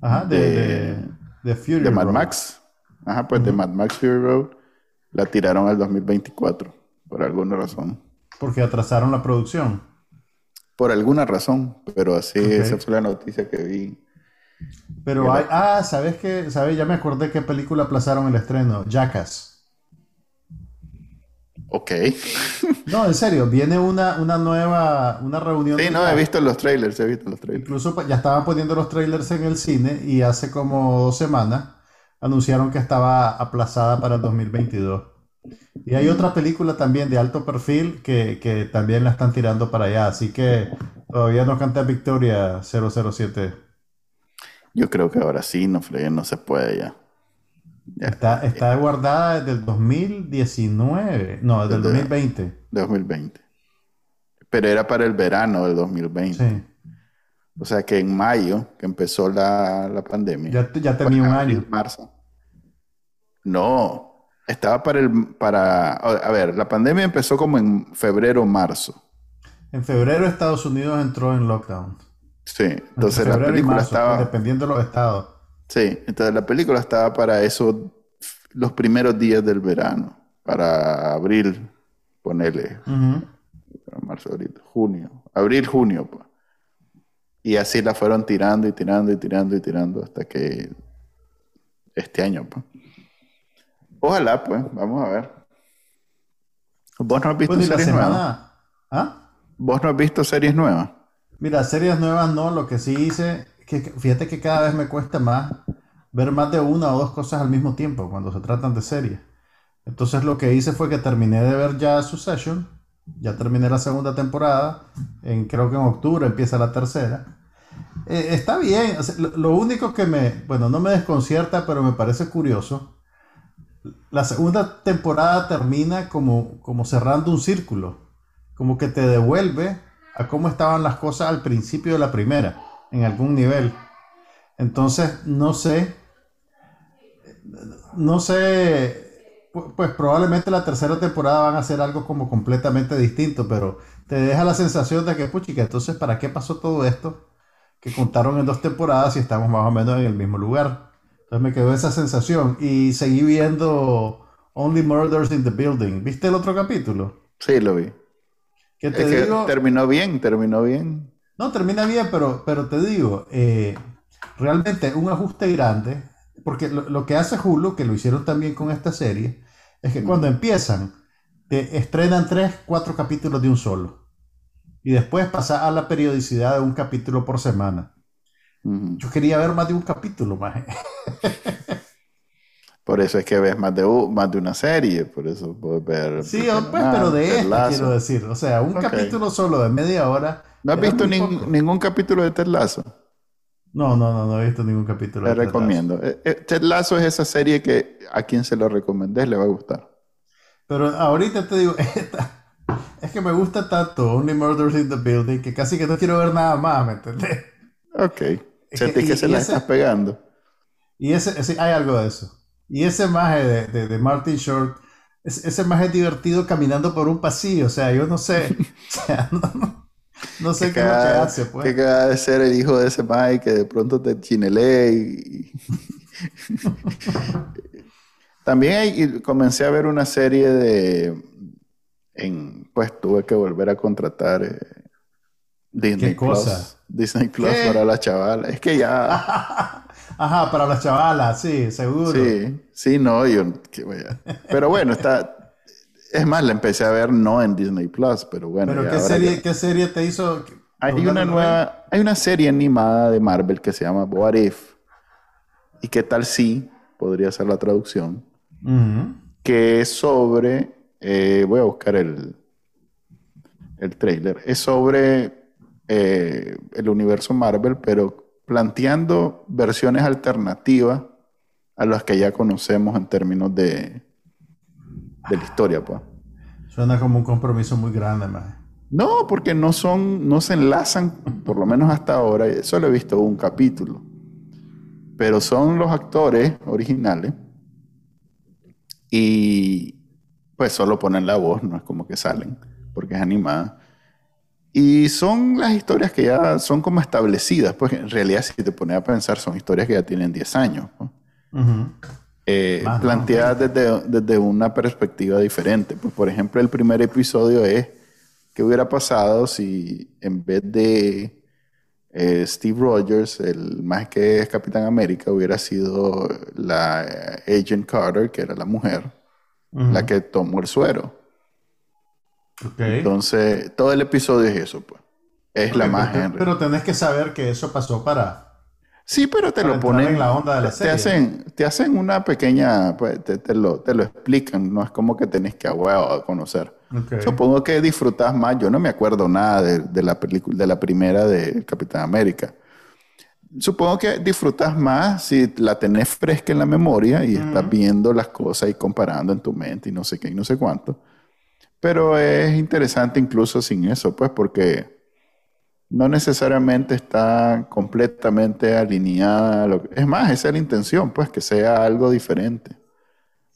Ajá, de, De- de, de Fury de Mad Road. Max, ajá, pues de Mad Max Fury Road, la tiraron al 2024 por alguna razón. porque atrasaron la producción. Por alguna razón, pero así, esa fue la noticia que vi. Pero hay, ah, ¿sabes qué? ¿Sabes? Ya me acordé qué película aplazaron el estreno, Jackass. Ok. No, en serio, viene una, una nueva, una reunión. Sí, de no, he visto los trailers, he visto los trailers. Incluso pa- ya estaban poniendo los trailers en el cine y hace como dos semanas anunciaron que estaba aplazada para el 2022. Y hay otra película también de alto perfil que, que también la están tirando para allá, así que todavía no canta victoria 007. Yo creo que ahora sí, no fregué, no se puede ya. Ya, Está, está guardada desde el 2019, no, desde el Desde- 2020. 2020. Pero era para el verano del 2020. Sí, O sea que en mayo, que empezó la, la pandemia. ya, ya tenía un año. Marzo. No, estaba para el, para, a ver, la pandemia empezó como en febrero, marzo. En febrero Estados Unidos entró en lockdown. Sí, entonces la película marzo, estaba, dependiendo de los estados. sí, entonces la película estaba para eso, los primeros días del verano, para abril, ponele, para marzo, abril, junio, abril, junio, pues. Y así la fueron tirando y tirando y tirando y tirando hasta que este año, pues. Ojalá, pues, vamos a ver. ¿Vos no has visto series nuevas? ¿Ah? ¿Vos no has visto series nuevas? Mira, series nuevas no, lo que sí hice, que que- fíjate que cada vez me cuesta más ver más de una o dos cosas al mismo tiempo cuando se tratan de series. Entonces lo que hice fue que terminé de ver ya Succession, ya terminé la segunda temporada, en, creo que en octubre empieza la tercera. Eh, está bien, lo, lo único que me, bueno, no me desconcierta, pero me parece curioso, la segunda temporada termina como, como cerrando un círculo, como que te devuelve a cómo estaban las cosas al principio de la primera, en algún nivel. Entonces, no sé, no sé, pues probablemente la tercera temporada van a hacer algo como completamente distinto, pero te deja la sensación de que, puchica, entonces, ¿para qué pasó todo esto? Que contaron en dos temporadas y estamos más o menos en el mismo lugar. Entonces me quedó esa sensación y seguí viendo Only Murders in the Building. ¿Viste el otro capítulo? Sí, lo vi. Es te que digo... terminó bien, terminó bien. No, termina bien, pero, pero te digo, eh, realmente un ajuste grande, porque lo, lo que hace Hulu, que lo hicieron también con esta serie, es que cuando empiezan, te estrenan tres, cuatro capítulos de un solo. Y después pasa a la periodicidad de un capítulo por semana. Yo quería ver más de un capítulo más. Por eso es que ves más de, más de una serie, por eso puedes ver. Sí, pues, pero de este quiero decir. O sea, un capítulo solo de media hora. ¿No has visto nin- ningún capítulo de Ted Lasso? No, no, no, no he visto ningún capítulo. Te de recomiendo. Eh, eh, Ted Lasso es esa serie que a quien se lo recomendés le va a gustar. Pero ahorita te digo, esta- es que me gusta tanto Only Murders in the Building que casi que no quiero ver nada más, ¿me entendés? Ok. Es Sentís que- se la ese- estás pegando. Y ese, ese- hay algo de eso. Y ese maje de, de, de Martin Short, es- ese maje es divertido caminando por un pasillo, o sea, yo no sé, o sea, no, no- no sé qué es lo que Cada- hace, pues. que acaba de ser el hijo de ese Mike que de pronto te chinelé y... También hay- comencé a ver una serie de... En, pues tuve que volver a contratar eh, Disney ¿Qué cosa? Plus. Disney Plus ¿Qué? para la chavala. Es que ya... Ajá, para las chavalas, sí, seguro. Sí, sí, no, yo... Pero bueno, está... Es más, la empecé a ver no en Disney Plus, pero bueno. Pero ¿qué serie, ya- qué serie te hizo? Hay una nueva, hay una serie animada de Marvel que se llama What If. ¿Y qué tal si? Podría ser la traducción. Que es sobre, eh, voy a buscar el, el trailer. Es sobre eh, el universo Marvel, pero planteando versiones alternativas a las que ya conocemos en términos de, de la historia, pues. Suena como un compromiso muy grande, maje. No, porque no son, no se enlazan, por lo menos hasta ahora, solo he visto un capítulo. Pero son los actores originales y pues solo ponen la voz, no es como que salen, porque es animada. Y son las historias que ya son como establecidas, pues en realidad si te pones a pensar son historias que ya tienen 10 años. pues. Ujú. Eh, Más, ¿no? planteadas desde, desde una perspectiva diferente. Pues, por ejemplo, el primer episodio es qué hubiera pasado si en vez de eh, Steve Rogers, el más que es Capitán América, hubiera sido la eh, Agent Carter, que era la mujer, la que tomó el suero. Entonces, todo el episodio es eso, pues. Es la más pero, pero tenés que saber que eso pasó para Sí, pero te lo ponen. En la onda de la te, hacen, te hacen una pequeña. Pues, te, lo, te lo explican. No es como que tenés que a conocer. Supongo que disfrutas más. Yo no me acuerdo nada de, la película, de la primera de Capitán América. Supongo que disfrutas más si la tenés fresca en la memoria y estás viendo las cosas y comparando en tu mente y no sé qué y no sé cuánto. Pero es interesante incluso sin eso, pues, porque no necesariamente está completamente alineada. lo es más, esa es la intención, pues, que sea algo diferente.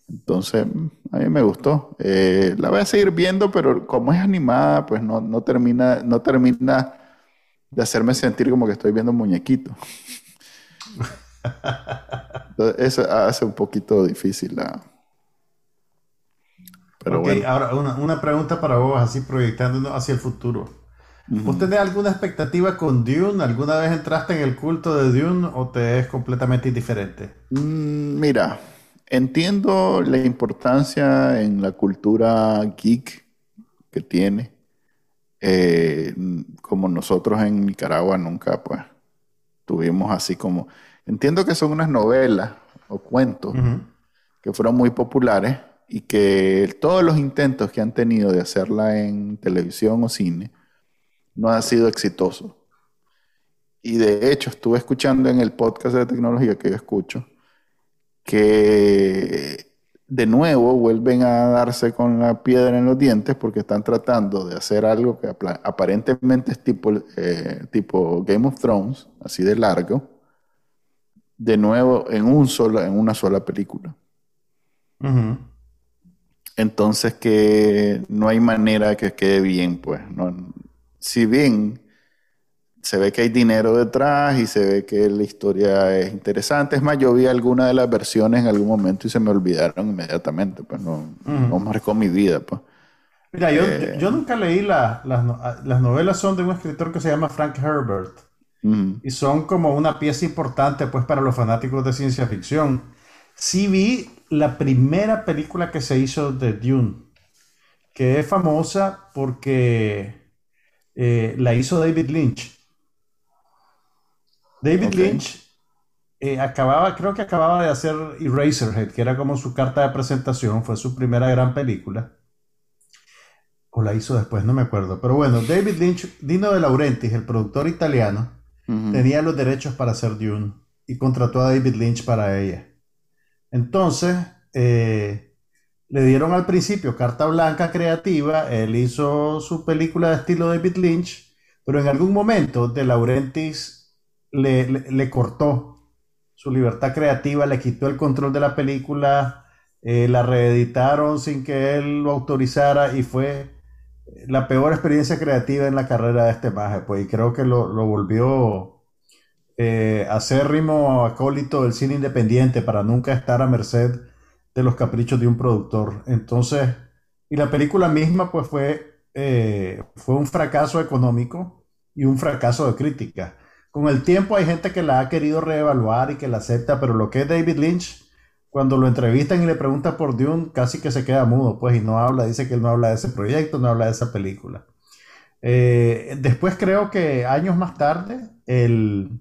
Entonces, a mí me gustó. Eh, la voy a seguir viendo, pero como es animada, pues no, no, termina, no termina de hacerme sentir como que estoy viendo un muñequito. eso hace un poquito difícil la... Pero bueno. ahora una, una pregunta para vos, así proyectándonos hacia el futuro. ¿Vos tenés alguna expectativa con Dune? ¿Alguna vez entraste en el culto de Dune o te es completamente indiferente? Mm, mira, entiendo la importancia en la cultura geek que tiene. Eh, como nosotros en Nicaragua nunca, pues, tuvimos así como... Entiendo que son unas novelas o cuentos que fueron muy populares y que todos los intentos que han tenido de hacerla en televisión o cine no ha sido exitoso. Y de hecho, estuve escuchando en el podcast de tecnología que yo escucho, que de nuevo vuelven a darse con la piedra en los dientes porque están tratando de hacer algo que aparentemente es tipo, eh, tipo Game of Thrones, así de largo, de nuevo en, un solo, en una sola película. Entonces que no hay manera que quede bien, pues. No, si bien se ve que hay dinero detrás y se ve que la historia es interesante. Es más, yo vi alguna de las versiones en algún momento y se me olvidaron inmediatamente, pues no, marcó mi vida. Pues. Mira, yo, eh, nunca leí las, novelas, son de un escritor que se llama Frank Herbert y son como una pieza importante pues para los fanáticos de ciencia ficción. Sí vi la primera película que se hizo de Dune, que es famosa porque eh, la hizo David Lynch. David Lynch eh, acababa, creo que acababa de hacer Eraserhead, que era como su carta de presentación, fue su primera gran película. O la hizo después, no me acuerdo. Pero bueno, David Lynch, Dino de Laurentiis, el productor italiano, tenía los derechos para hacer Dune y contrató a David Lynch para ella. Entonces, eh, le dieron al principio carta blanca creativa, él hizo su película de estilo David Lynch, pero en algún momento De Laurentiis le, cortó su libertad creativa, le quitó el control de la película, eh, la reeditaron sin que él lo autorizara y fue la peor experiencia creativa en la carrera de este maje, pues, y creo que lo, volvió eh, acérrimo acólito del cine independiente para nunca estar a merced de los caprichos de un productor. Entonces, y la película misma pues fue, eh, fue un fracaso económico y un fracaso de crítica. Con el tiempo hay gente que la ha querido reevaluar y que la acepta, pero lo que es David Lynch, cuando lo entrevistan y le preguntan por Dune, casi que se queda mudo, pues, y no habla, dice que él no habla de ese proyecto, no habla de esa película. Eh, después creo que años más tarde, el,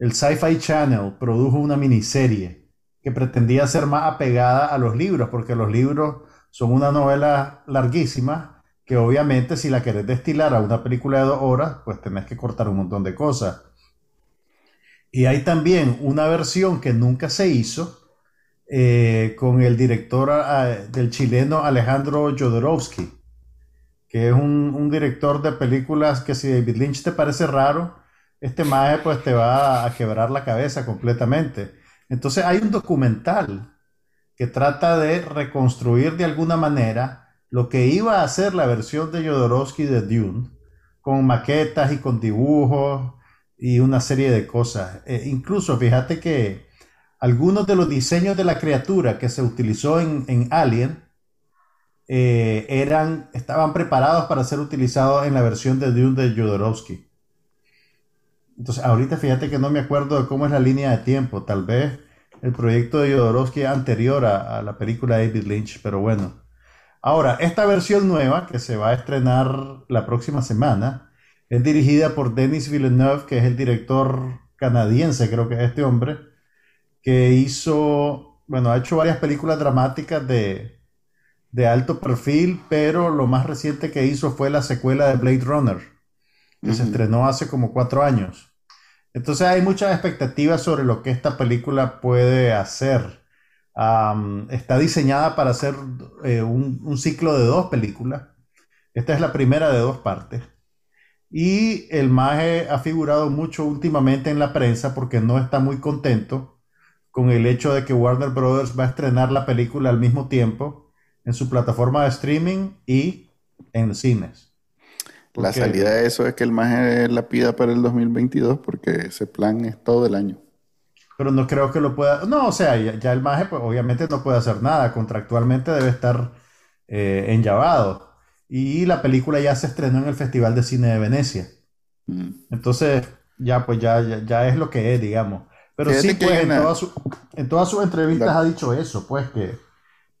el Sci-Fi Channel produjo una miniserie que pretendía ser más apegada a los libros, porque los libros son una novela larguísima que obviamente si la querés destilar a una película de dos horas, pues tenés que cortar un montón de cosas. Y hay también una versión que nunca se hizo eh, con el director del chileno Alejandro Jodorowsky, que es un, director de películas que si David Lynch te parece raro, este maje pues te va a quebrar la cabeza completamente. Entonces hay un documental que trata de reconstruir de alguna manera lo que iba a ser la versión de Jodorowsky de Dune, con maquetas y con dibujos y una serie de cosas. Eh, incluso fíjate que algunos de los diseños de la criatura que se utilizó en, Alien eh, eran, estaban preparados para ser utilizados en la versión de Dune de Jodorowsky. Entonces, ahorita fíjate que no me acuerdo de cómo es la línea de tiempo. Tal vez el proyecto de Jodorowsky anterior a, a la película de David Lynch, pero bueno. Ahora, esta versión nueva que se va a estrenar la próxima semana es dirigida por Denis Villeneuve, que es el director canadiense, creo que es este hombre, que hizo, bueno, ha hecho varias películas dramáticas de, de alto perfil, pero lo más reciente que hizo fue la secuela de Blade Runner, que se estrenó hace como cuatro años. Entonces hay muchas expectativas sobre lo que esta película puede hacer está diseñada para hacer eh, un, ciclo de dos películas. Esta es la primera de dos partes. Y el Maje ha figurado mucho últimamente en la prensa porque no está muy contento con el hecho de que Warner Brothers va a estrenar la película al mismo tiempo en su plataforma de streaming y en cines. La salida de eso es que el Maje la pida para el 2022 porque ese plan es todo el año pero no creo que lo pueda. No, o sea, ya, el maje, pues obviamente no puede hacer nada. Contractualmente debe estar eh, enllavado. Y la película ya se estrenó en el Festival de Cine de Venecia. Mm. Entonces, ya, pues ya, ya, es lo que es, digamos. Pero sí, pues en, en, todas sus entrevistas ha dicho eso, pues que,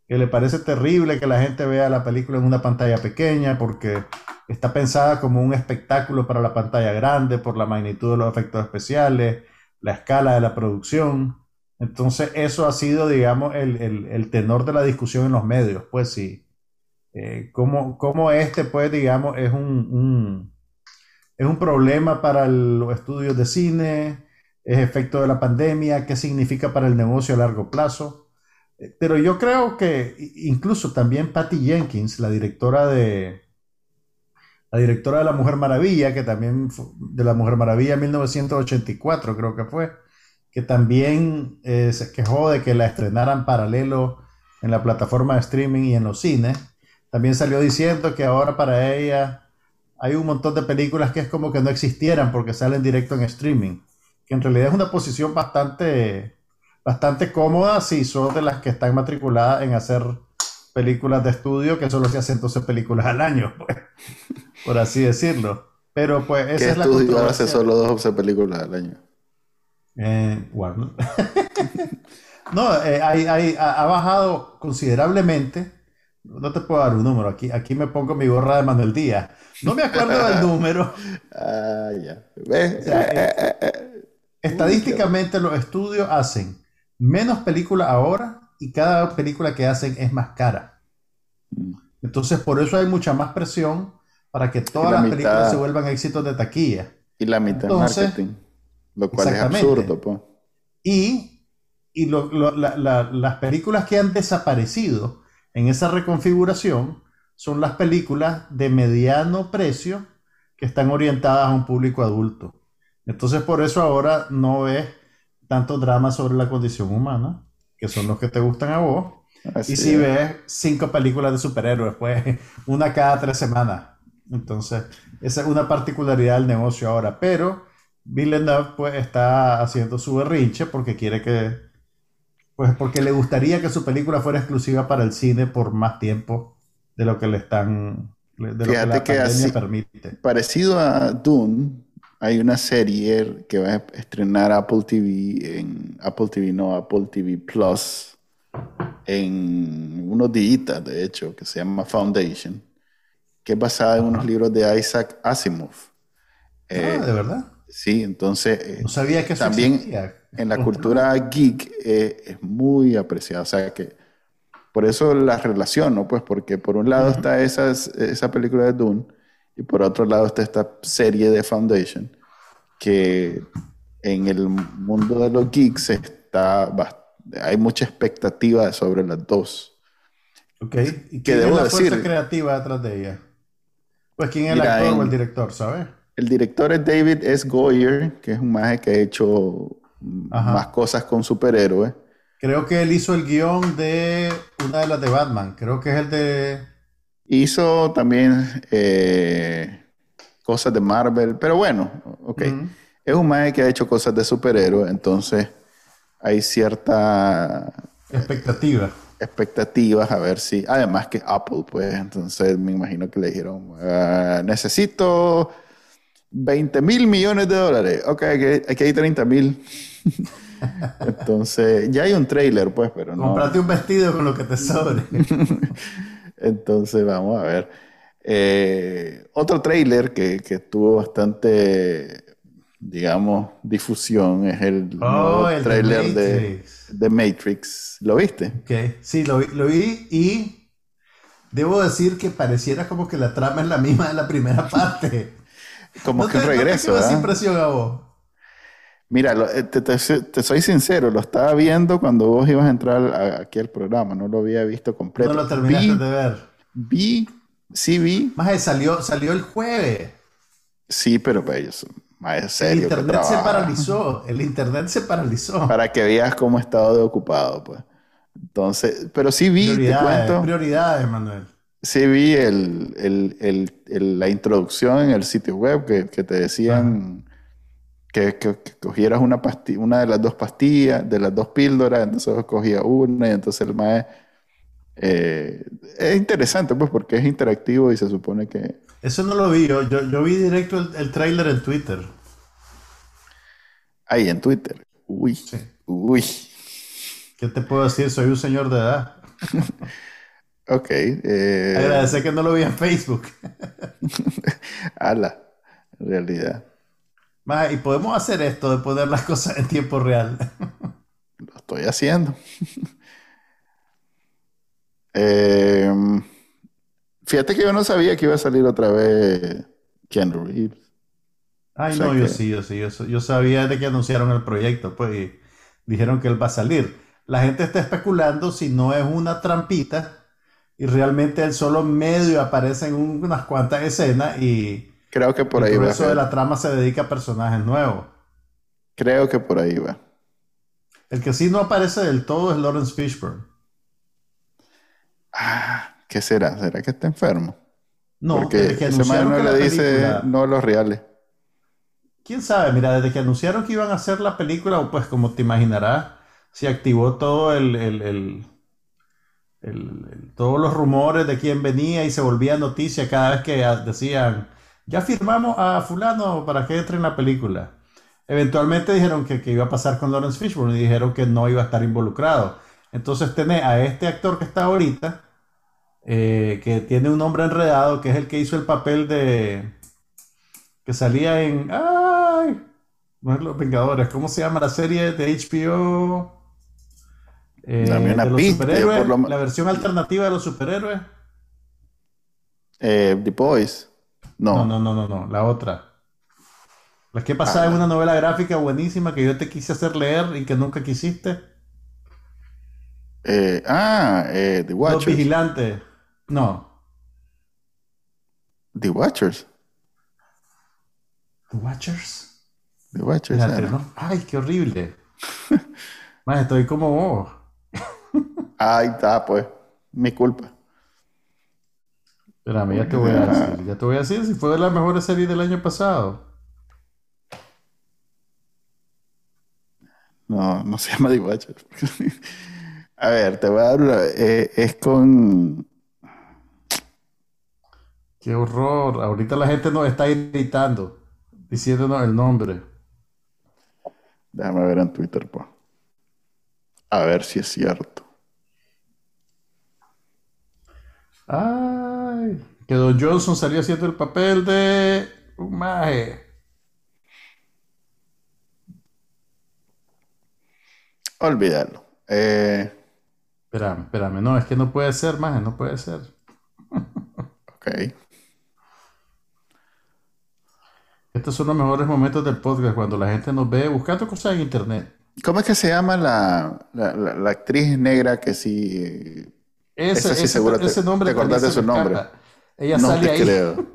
que le parece terrible que la gente vea la película en una pantalla pequeña porque está pensada como un espectáculo para la pantalla grande por la magnitud de los efectos especiales la escala de la producción. Entonces, eso ha sido, digamos, el, tenor de la discusión en los medios. Pues sí. Eh, como, este, pues, digamos, es un, es un problema para los estudios de cine, es efecto de la pandemia, qué significa para el negocio a largo plazo. Eh, pero yo creo que incluso también Patty Jenkins, la directora de, la directora de La Mujer Maravilla, que también de La Mujer Maravilla 1984 creo que fue, que también eh, se quejó de que la estrenaran paralelo en la plataforma de streaming y en los cines. También salió diciendo que ahora para ella hay un montón de películas que es como que no existieran porque salen directo en streaming, que en realidad es una posición bastante, bastante cómoda si son de las que están matriculadas en hacer películas de estudio, que solo se hacen 12 películas al año. Pues por así decirlo. Pero pues esa es la estudio hace solo dos películas al año? Eh, no, eh, hay, ha, bajado considerablemente. No te puedo dar un número. Aquí, aquí me pongo mi gorra de Manuel Díaz. No me acuerdo del número. Ah, ya. ¿Ves? Eh, estadísticamente los estudios hacen menos películas ahora y cada película que hacen es más cara. Mm. Entonces por eso hay mucha más presión para que todas las películas se vuelvan éxitos de taquilla. Y la mitad marketing. Lo cual es absurdo, Y, y las películas que han desaparecido en esa reconfiguración son las películas de mediano precio que están orientadas a un público adulto. Entonces, por eso ahora no ves tanto drama sobre la condición humana, que son los que te gustan a vos. y si ves cinco películas de superhéroes, pues una cada tres semanas. Entonces, esa es una particularidad del negocio ahora. Pero Villeneuve pues está haciendo su berrinche porque quiere que, pues porque le gustaría que su película fuera exclusiva para el cine por más tiempo de lo que le están, de lo que la pandemia permite. Parecido a Dune, hay una serie que va a estrenar Apple TV en Apple TV, no, Apple TV Plus en unos días, de hecho, que se llama Foundation que es basada en unos libros de Isaac Asimov. ah, ¿de eh, verdad? Sí, entonces... Eh, no sabía que eso También en la cultura geek eh, es muy apreciada, o sea que... Por eso la relación, ¿no? Pues porque por un lado está esa, esa película de Dune y por otro lado está esta serie de Foundation que en el mundo de los geeks está hay mucha expectativa sobre las dos. Ok, ¿y qué es la fuerza creativa detrás de ella? Pues quién es el actor o el director, ¿sabes? El director es David S. Goyer, que es un maje que ha hecho más cosas con superhéroes. Creo que él hizo el guion de una de las de Batman. Creo que es el de. Hizo también eh, cosas de Marvel, pero bueno, ok. Es un maje que ha hecho cosas de superhéroes, entonces hay cierta expectativa. Expectativas a ver si, además que Apple, pues, entonces me imagino que le dijeron, "Ah, necesito 20 mil millones de dólares. Ok, aquí, hay 30 mil. entonces, ya hay un trailer, pues, pero no. Comprate un vestido con lo que te sobre. Entonces, vamos a ver. Eh, otro trailer que, que tuvo bastante, digamos, difusión es el Oh, nuevo el trailer de, De Matrix. ¿Lo viste? Ok, sí, lo, vi- lo vi y debo decir que pareciera como que la trama es la misma de la primera parte. Como ¿No que te- un no te regreso, esa ¿verdad? impresión a vos? Mira, lo- eh, te, te- te soy sincero, lo estaba viendo cuando vos ibas a entrar a- aquí al programa, no lo había visto completo. No lo terminaste vi, de ver. vi, sí vi, Más salió, salió el jueves. sí, pero pues, ellos, más El internet se paralizó. El internet se paralizó. para que veas cómo he estado de ocupado, pues. Entonces, pero sí vi, te Prioridades, cuento, prioridades, Manuel. sí vi el, el- el- la introducción en el sitio web que, que te decían que, que- que cogieras una pastilla, una de las dos pastillas, de las dos píldoras, entonces cogía una y entonces el mae eh, es interesante, pues, porque es interactivo y se supone que Eso no lo vi. Yo, yo, yo vi directo el, el tráiler en Twitter. ahí en Twitter. Uy, uy. ¿Qué te puedo decir? Soy un señor de edad. Ok. eh, Agradecer que no lo vi en Facebook. ala, en realidad. Más, y podemos hacer esto de poner las cosas en tiempo real. Lo estoy haciendo. Em, fíjate que yo no sabía que iba a salir otra vez Keanu Reeves. Ay, O sea no, yo sí, yo sí. Yo, sabía de que anunciaron el proyecto, pues, y dijeron que él va a salir. La gente está especulando si no es una trampita y realmente él solo medio aparece en un- unas cuantas escenas y Creo que por el ahí va. grueso de la trama se dedica a personajes nuevos. Creo que por ahí va. El que sí no aparece del todo es Lawrence Fishburne. Ah, ¿qué será? ¿Será que está enfermo? No, Porque desde que ese no le dice película... no los reales. ¿Quién sabe? Mira, desde que anunciaron que iban a hacer la película, pues como te imaginarás, se activó todo el, el- el- todos los rumores de quién venía y se volvía noticia cada vez que decían, ya firmamos a fulano para que entre en la película. Eventualmente dijeron que, que iba a pasar con Lawrence Fishburne y dijeron que no iba a estar involucrado. Entonces tenés a este actor que está ahorita, eh, que tiene un nombre enredado, que es el que hizo el papel de... que salía en... ¡Ay! No es Los Vengadores, ¿cómo se llama la serie de HBO? Eh, Dame una de los pista, superhéroes, lo la versión alternativa de los superhéroes. Eh, The Boys. No, No. no, no, no, no, la otra. La que pasaba en una novela gráfica buenísima que yo te quise hacer leer y que nunca quisiste. Eh, ah, eh, The Los Watchers. Vigilantes. No. The Watchers. The Watchers. The Watchers. Era. ¿no? Ay, qué horrible. Más estoy como vos. Ahí está, pues. Mi culpa. Espérame, ya te voy a decir. Ya te voy a decir si fue de las mejores series del año pasado. No, no se llama The Watchers. A ver, te voy a dar una- eh, es con. Qué horror. Ahorita la gente nos está irritando, diciéndonos el nombre. Déjame ver en Twitter, pues. A ver si es cierto. Ay, que Don Johnson salió haciendo el papel de un maje. Olvídalo. Eh, Espérame, espérame. No, es que no puede ser, maje, no puede ser. ok. Estos son los mejores momentos del podcast, cuando la gente nos ve buscando cosas en internet. ¿Cómo es que se llama la, la, la- la actriz negra que sí. Ese, Esa sí ese- seguro te- ese nombre te acordás de su nombre. Ella no sale te ahí. creo.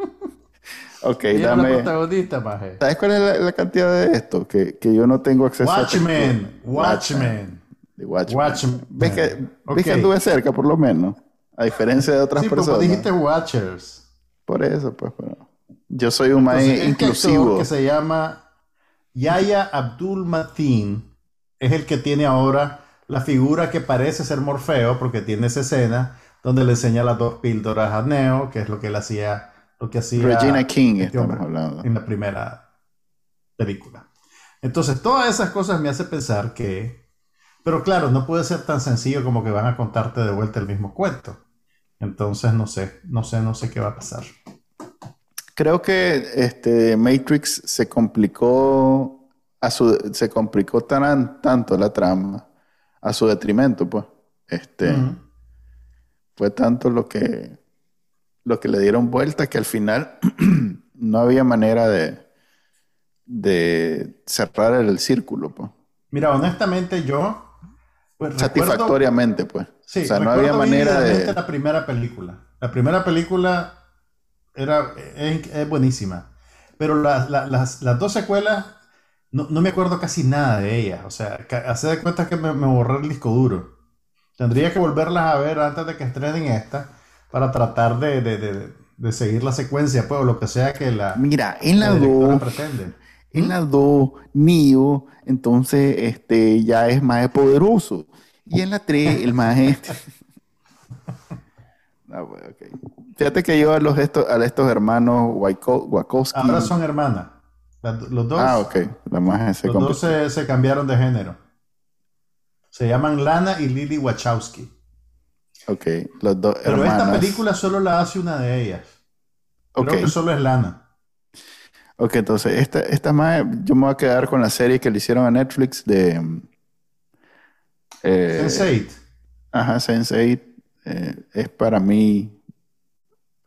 Ok, Ella es la dame. protagonista, maje. ¿Sabes cuál es la, la cantidad de esto? Que, que yo no tengo acceso a Watchmen, Watchmen. Watchmen. Watchmen. ¿Ves que, ves Ok. que anduve cerca, por lo menos? A diferencia de otras Sí, personas. vos dijiste Watchers. Por eso, pues. pero Yo soy un Entonces, este inclusivo. que se llama Yaya Abdul Mateen es el que tiene ahora la figura que parece ser Morfeo, porque tiene esa escena donde le enseña las dos píldoras a Neo, que es lo que él hacía, lo que hacía Regina King, este estamos hombre hablando. en la primera película. Entonces, todas esas cosas me hacen pensar que, pero claro, no puede ser tan sencillo como que van a contarte de vuelta el mismo cuento. Entonces, no sé, no sé, no sé qué va a pasar. Creo que este Matrix se complicó a su se complicó tan tanto la trama a su detrimento, pues. Este fue tanto lo que lo que le dieron vuelta que al final no había manera de de cerrar el círculo, pues. Mira, honestamente, yo pues, recuerdo- Satisfactoriamente, pues. Sí, o sea, no había manera de la primera película. La primera película era, es, es buenísima. Pero la- la- las, las dos secuelas, no, no me acuerdo casi nada de ellas. O sea, ca- hace de cuenta que me, me borré el disco duro. Tendría que volverlas a ver antes de que estrenen esta para tratar de, de- de- de seguir la secuencia, pues, o lo que sea que la, Mira, en la la directora 2 pretende. En la 2, Neo, entonces este, ya es más poderoso. Y en la 3, el más este. Ah, bueno, ok. Fíjate que yo a, los estos, a estos hermanos Wachowski. Ahora son hermanas. Los dos, Ah, ok. La más se los dos se, se cambiaron de género. Se llaman Lana y Lily Wachowski. Ok, los dos Pero hermanas. esta película solo la hace una de ellas. Creo que solo es Lana. Ok, entonces, esta, esta más, yo me voy a quedar con la serie que le hicieron a Netflix de. eh, Sense8. Ajá, Sense8 eh, es para mí,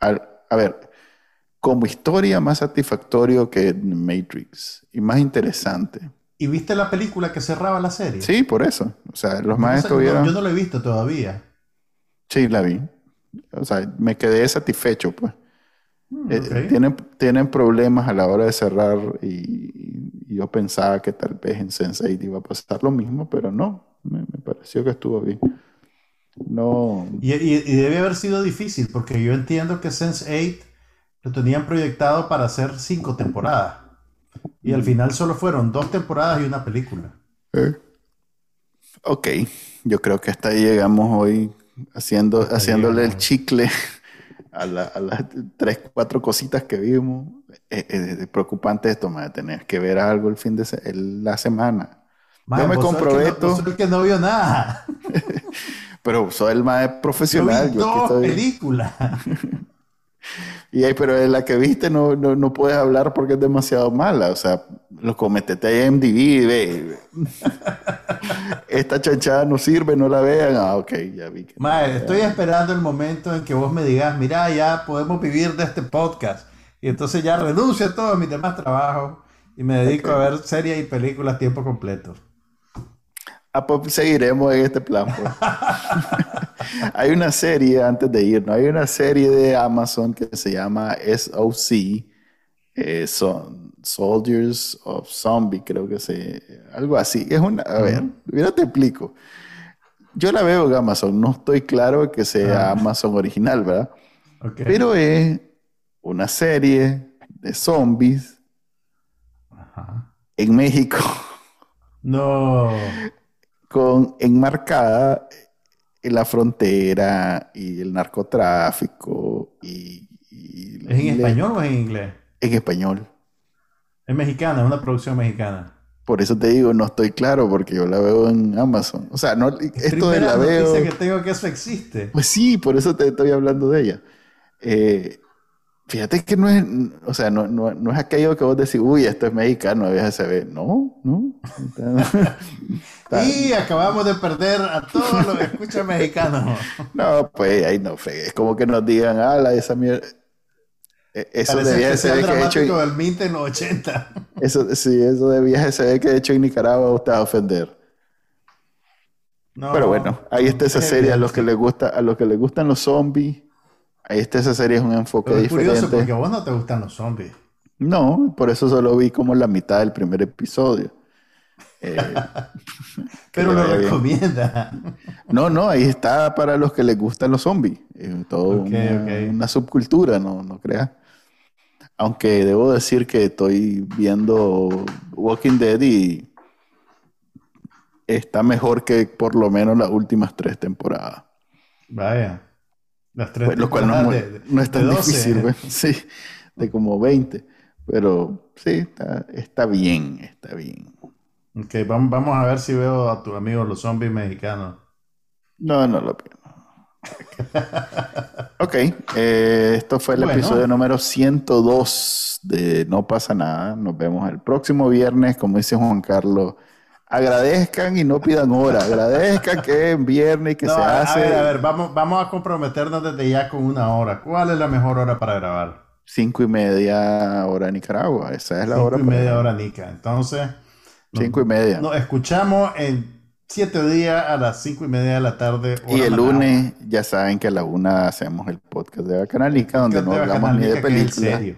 a, ver, como historia más satisfactorio que Matrix y más interesante. ¿Y viste la película que cerraba la serie? Sí, por eso. O sea, los no- estuvieron... yo no lo he visto todavía. Sí, la vi. O sea, me quedé satisfecho, pues. Hmm, Eh, tienen, tienen problemas a la hora de cerrar y, y yo pensaba que tal vez en Sense8 iba a pasar lo mismo, pero no, me, me pareció que estuvo bien. No, Y, y- y debe haber sido difícil porque yo entiendo que Sense8 lo tenían proyectado para hacer cinco temporadas. Y al final solo fueron dos temporadas y una película. Eh, Ok, yo creo que hasta ahí llegamos hoy haciendo, Hasta haciéndole el chicle a, la- a las tres, cuatro cositas que vimos. Eh, eh, es preocupante esto, más tener que ver algo el fin de se- la semana. Yo me comprometo. no- que no vio nada. Pero soy el más Yo profesional. Yo aquí dos estoy- películas. Y ahí, pero de la que viste no, no, no puedes hablar porque es demasiado mala. O sea, lo cometete ahí en MDB ve. Esta chanchada no sirve, no la vean. Ah, ok, ya vi que. Mae, estoy esperando el momento en que vos me digas, mira, ya podemos vivir de este podcast. Y entonces ya renuncio a todos mis demás trabajos y me dedico a ver series y películas a tiempo completo. Ah, seguiremos en este plan. pues. hay una serie, antes de irnos, hay una serie de Amazon que se llama SOC, eh, son Soldiers of Zombie, creo que se, algo así. Es una, a ver, mira te explico. Yo la veo en Amazon, no estoy claro que sea Amazon original, ¿verdad? Ok. Pero es una serie de zombies en México. No. con enmarcada en la frontera y el narcotráfico y, y- ¿Es en español o es en inglés? en español. Es mexicana, es una producción mexicana. Por eso te digo, no estoy claro porque yo la veo en Amazon. O sea, no, esto de la veo. noticia que tengo que eso existe. Pues sí, por eso te estoy hablando de ella. Eh, fíjate que no es, o sea, no, no, no es aquello que vos decís, uy, esto es mexicano, se ve. No, no. Y acabamos de perder a todos los escuchas mexicanos. No, pues ahí no fregues. Es como que nos digan, ah, la esa mierda. Eh, Eso Parece de viaje se especial ve que he hecho. del Minte en los 80. Eso, sí, eso de viaje se ve que he hecho en Nicaragua usted va a ofender. No, Pero bueno, ahí está esa es serie a los que les gusta, a los que les gustan los zombies. Ahí está esa serie, es un enfoque Pero es curioso diferente. porque a vos no te gustan los zombies. No, por eso solo vi como la mitad del primer episodio. Eh, Pero lo bien. recomienda. No, no, ahí está para los que les gustan los zombies. Es todo una, una subcultura, no, no creas. Aunque debo decir que estoy viendo Walking Dead y está mejor que por lo menos las últimas tres temporadas. Vaya. Las tres Pues, lo cual no, es muy- temporadas de- no es tan de 12. difícil, güey. Sí, de como 20. Pero sí, está, está bien, está bien. Ok, vamos, vamos a ver si veo a tu amigo los zombies mexicanos. No, no lo pienso. ok, eh, esto fue el Bueno. episodio número 102 de No pasa nada. Nos vemos el próximo viernes, como dice Juan Carlos. Agradezcan y no pidan hora. Agradezcan que es viernes y que No, se a, hace a ver, a ver, vamos, vamos a comprometernos desde ya con una hora. ¿Cuál es la mejor hora para grabar? cinco y media hora Nicaragua. Esa es la Cinco hora. y para- media hora, Nica. Entonces, nos, Cinco y media. nos escuchamos en siete días a las cinco y media de la tarde. Y el lunes, ya saben que a la una hacemos el podcast de Bacanalica, donde no hablamos ni de Bacanalica, que es el películas.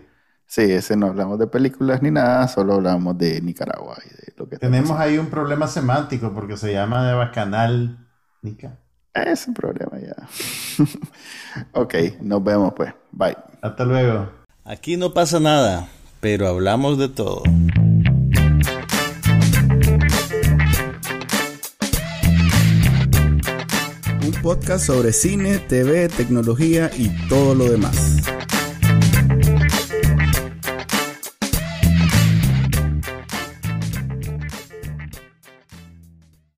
Sí, ese no hablamos de películas ni nada, solo hablamos de Nicaragua y de lo que está Tenemos pasando. ahí un problema semántico porque se llama de Bacanal Nica. Ese problema ya. ok, nos vemos pues. Bye. Hasta luego. Aquí no pasa nada, pero hablamos de todo. Un podcast sobre cine, TV, tecnología y todo lo demás.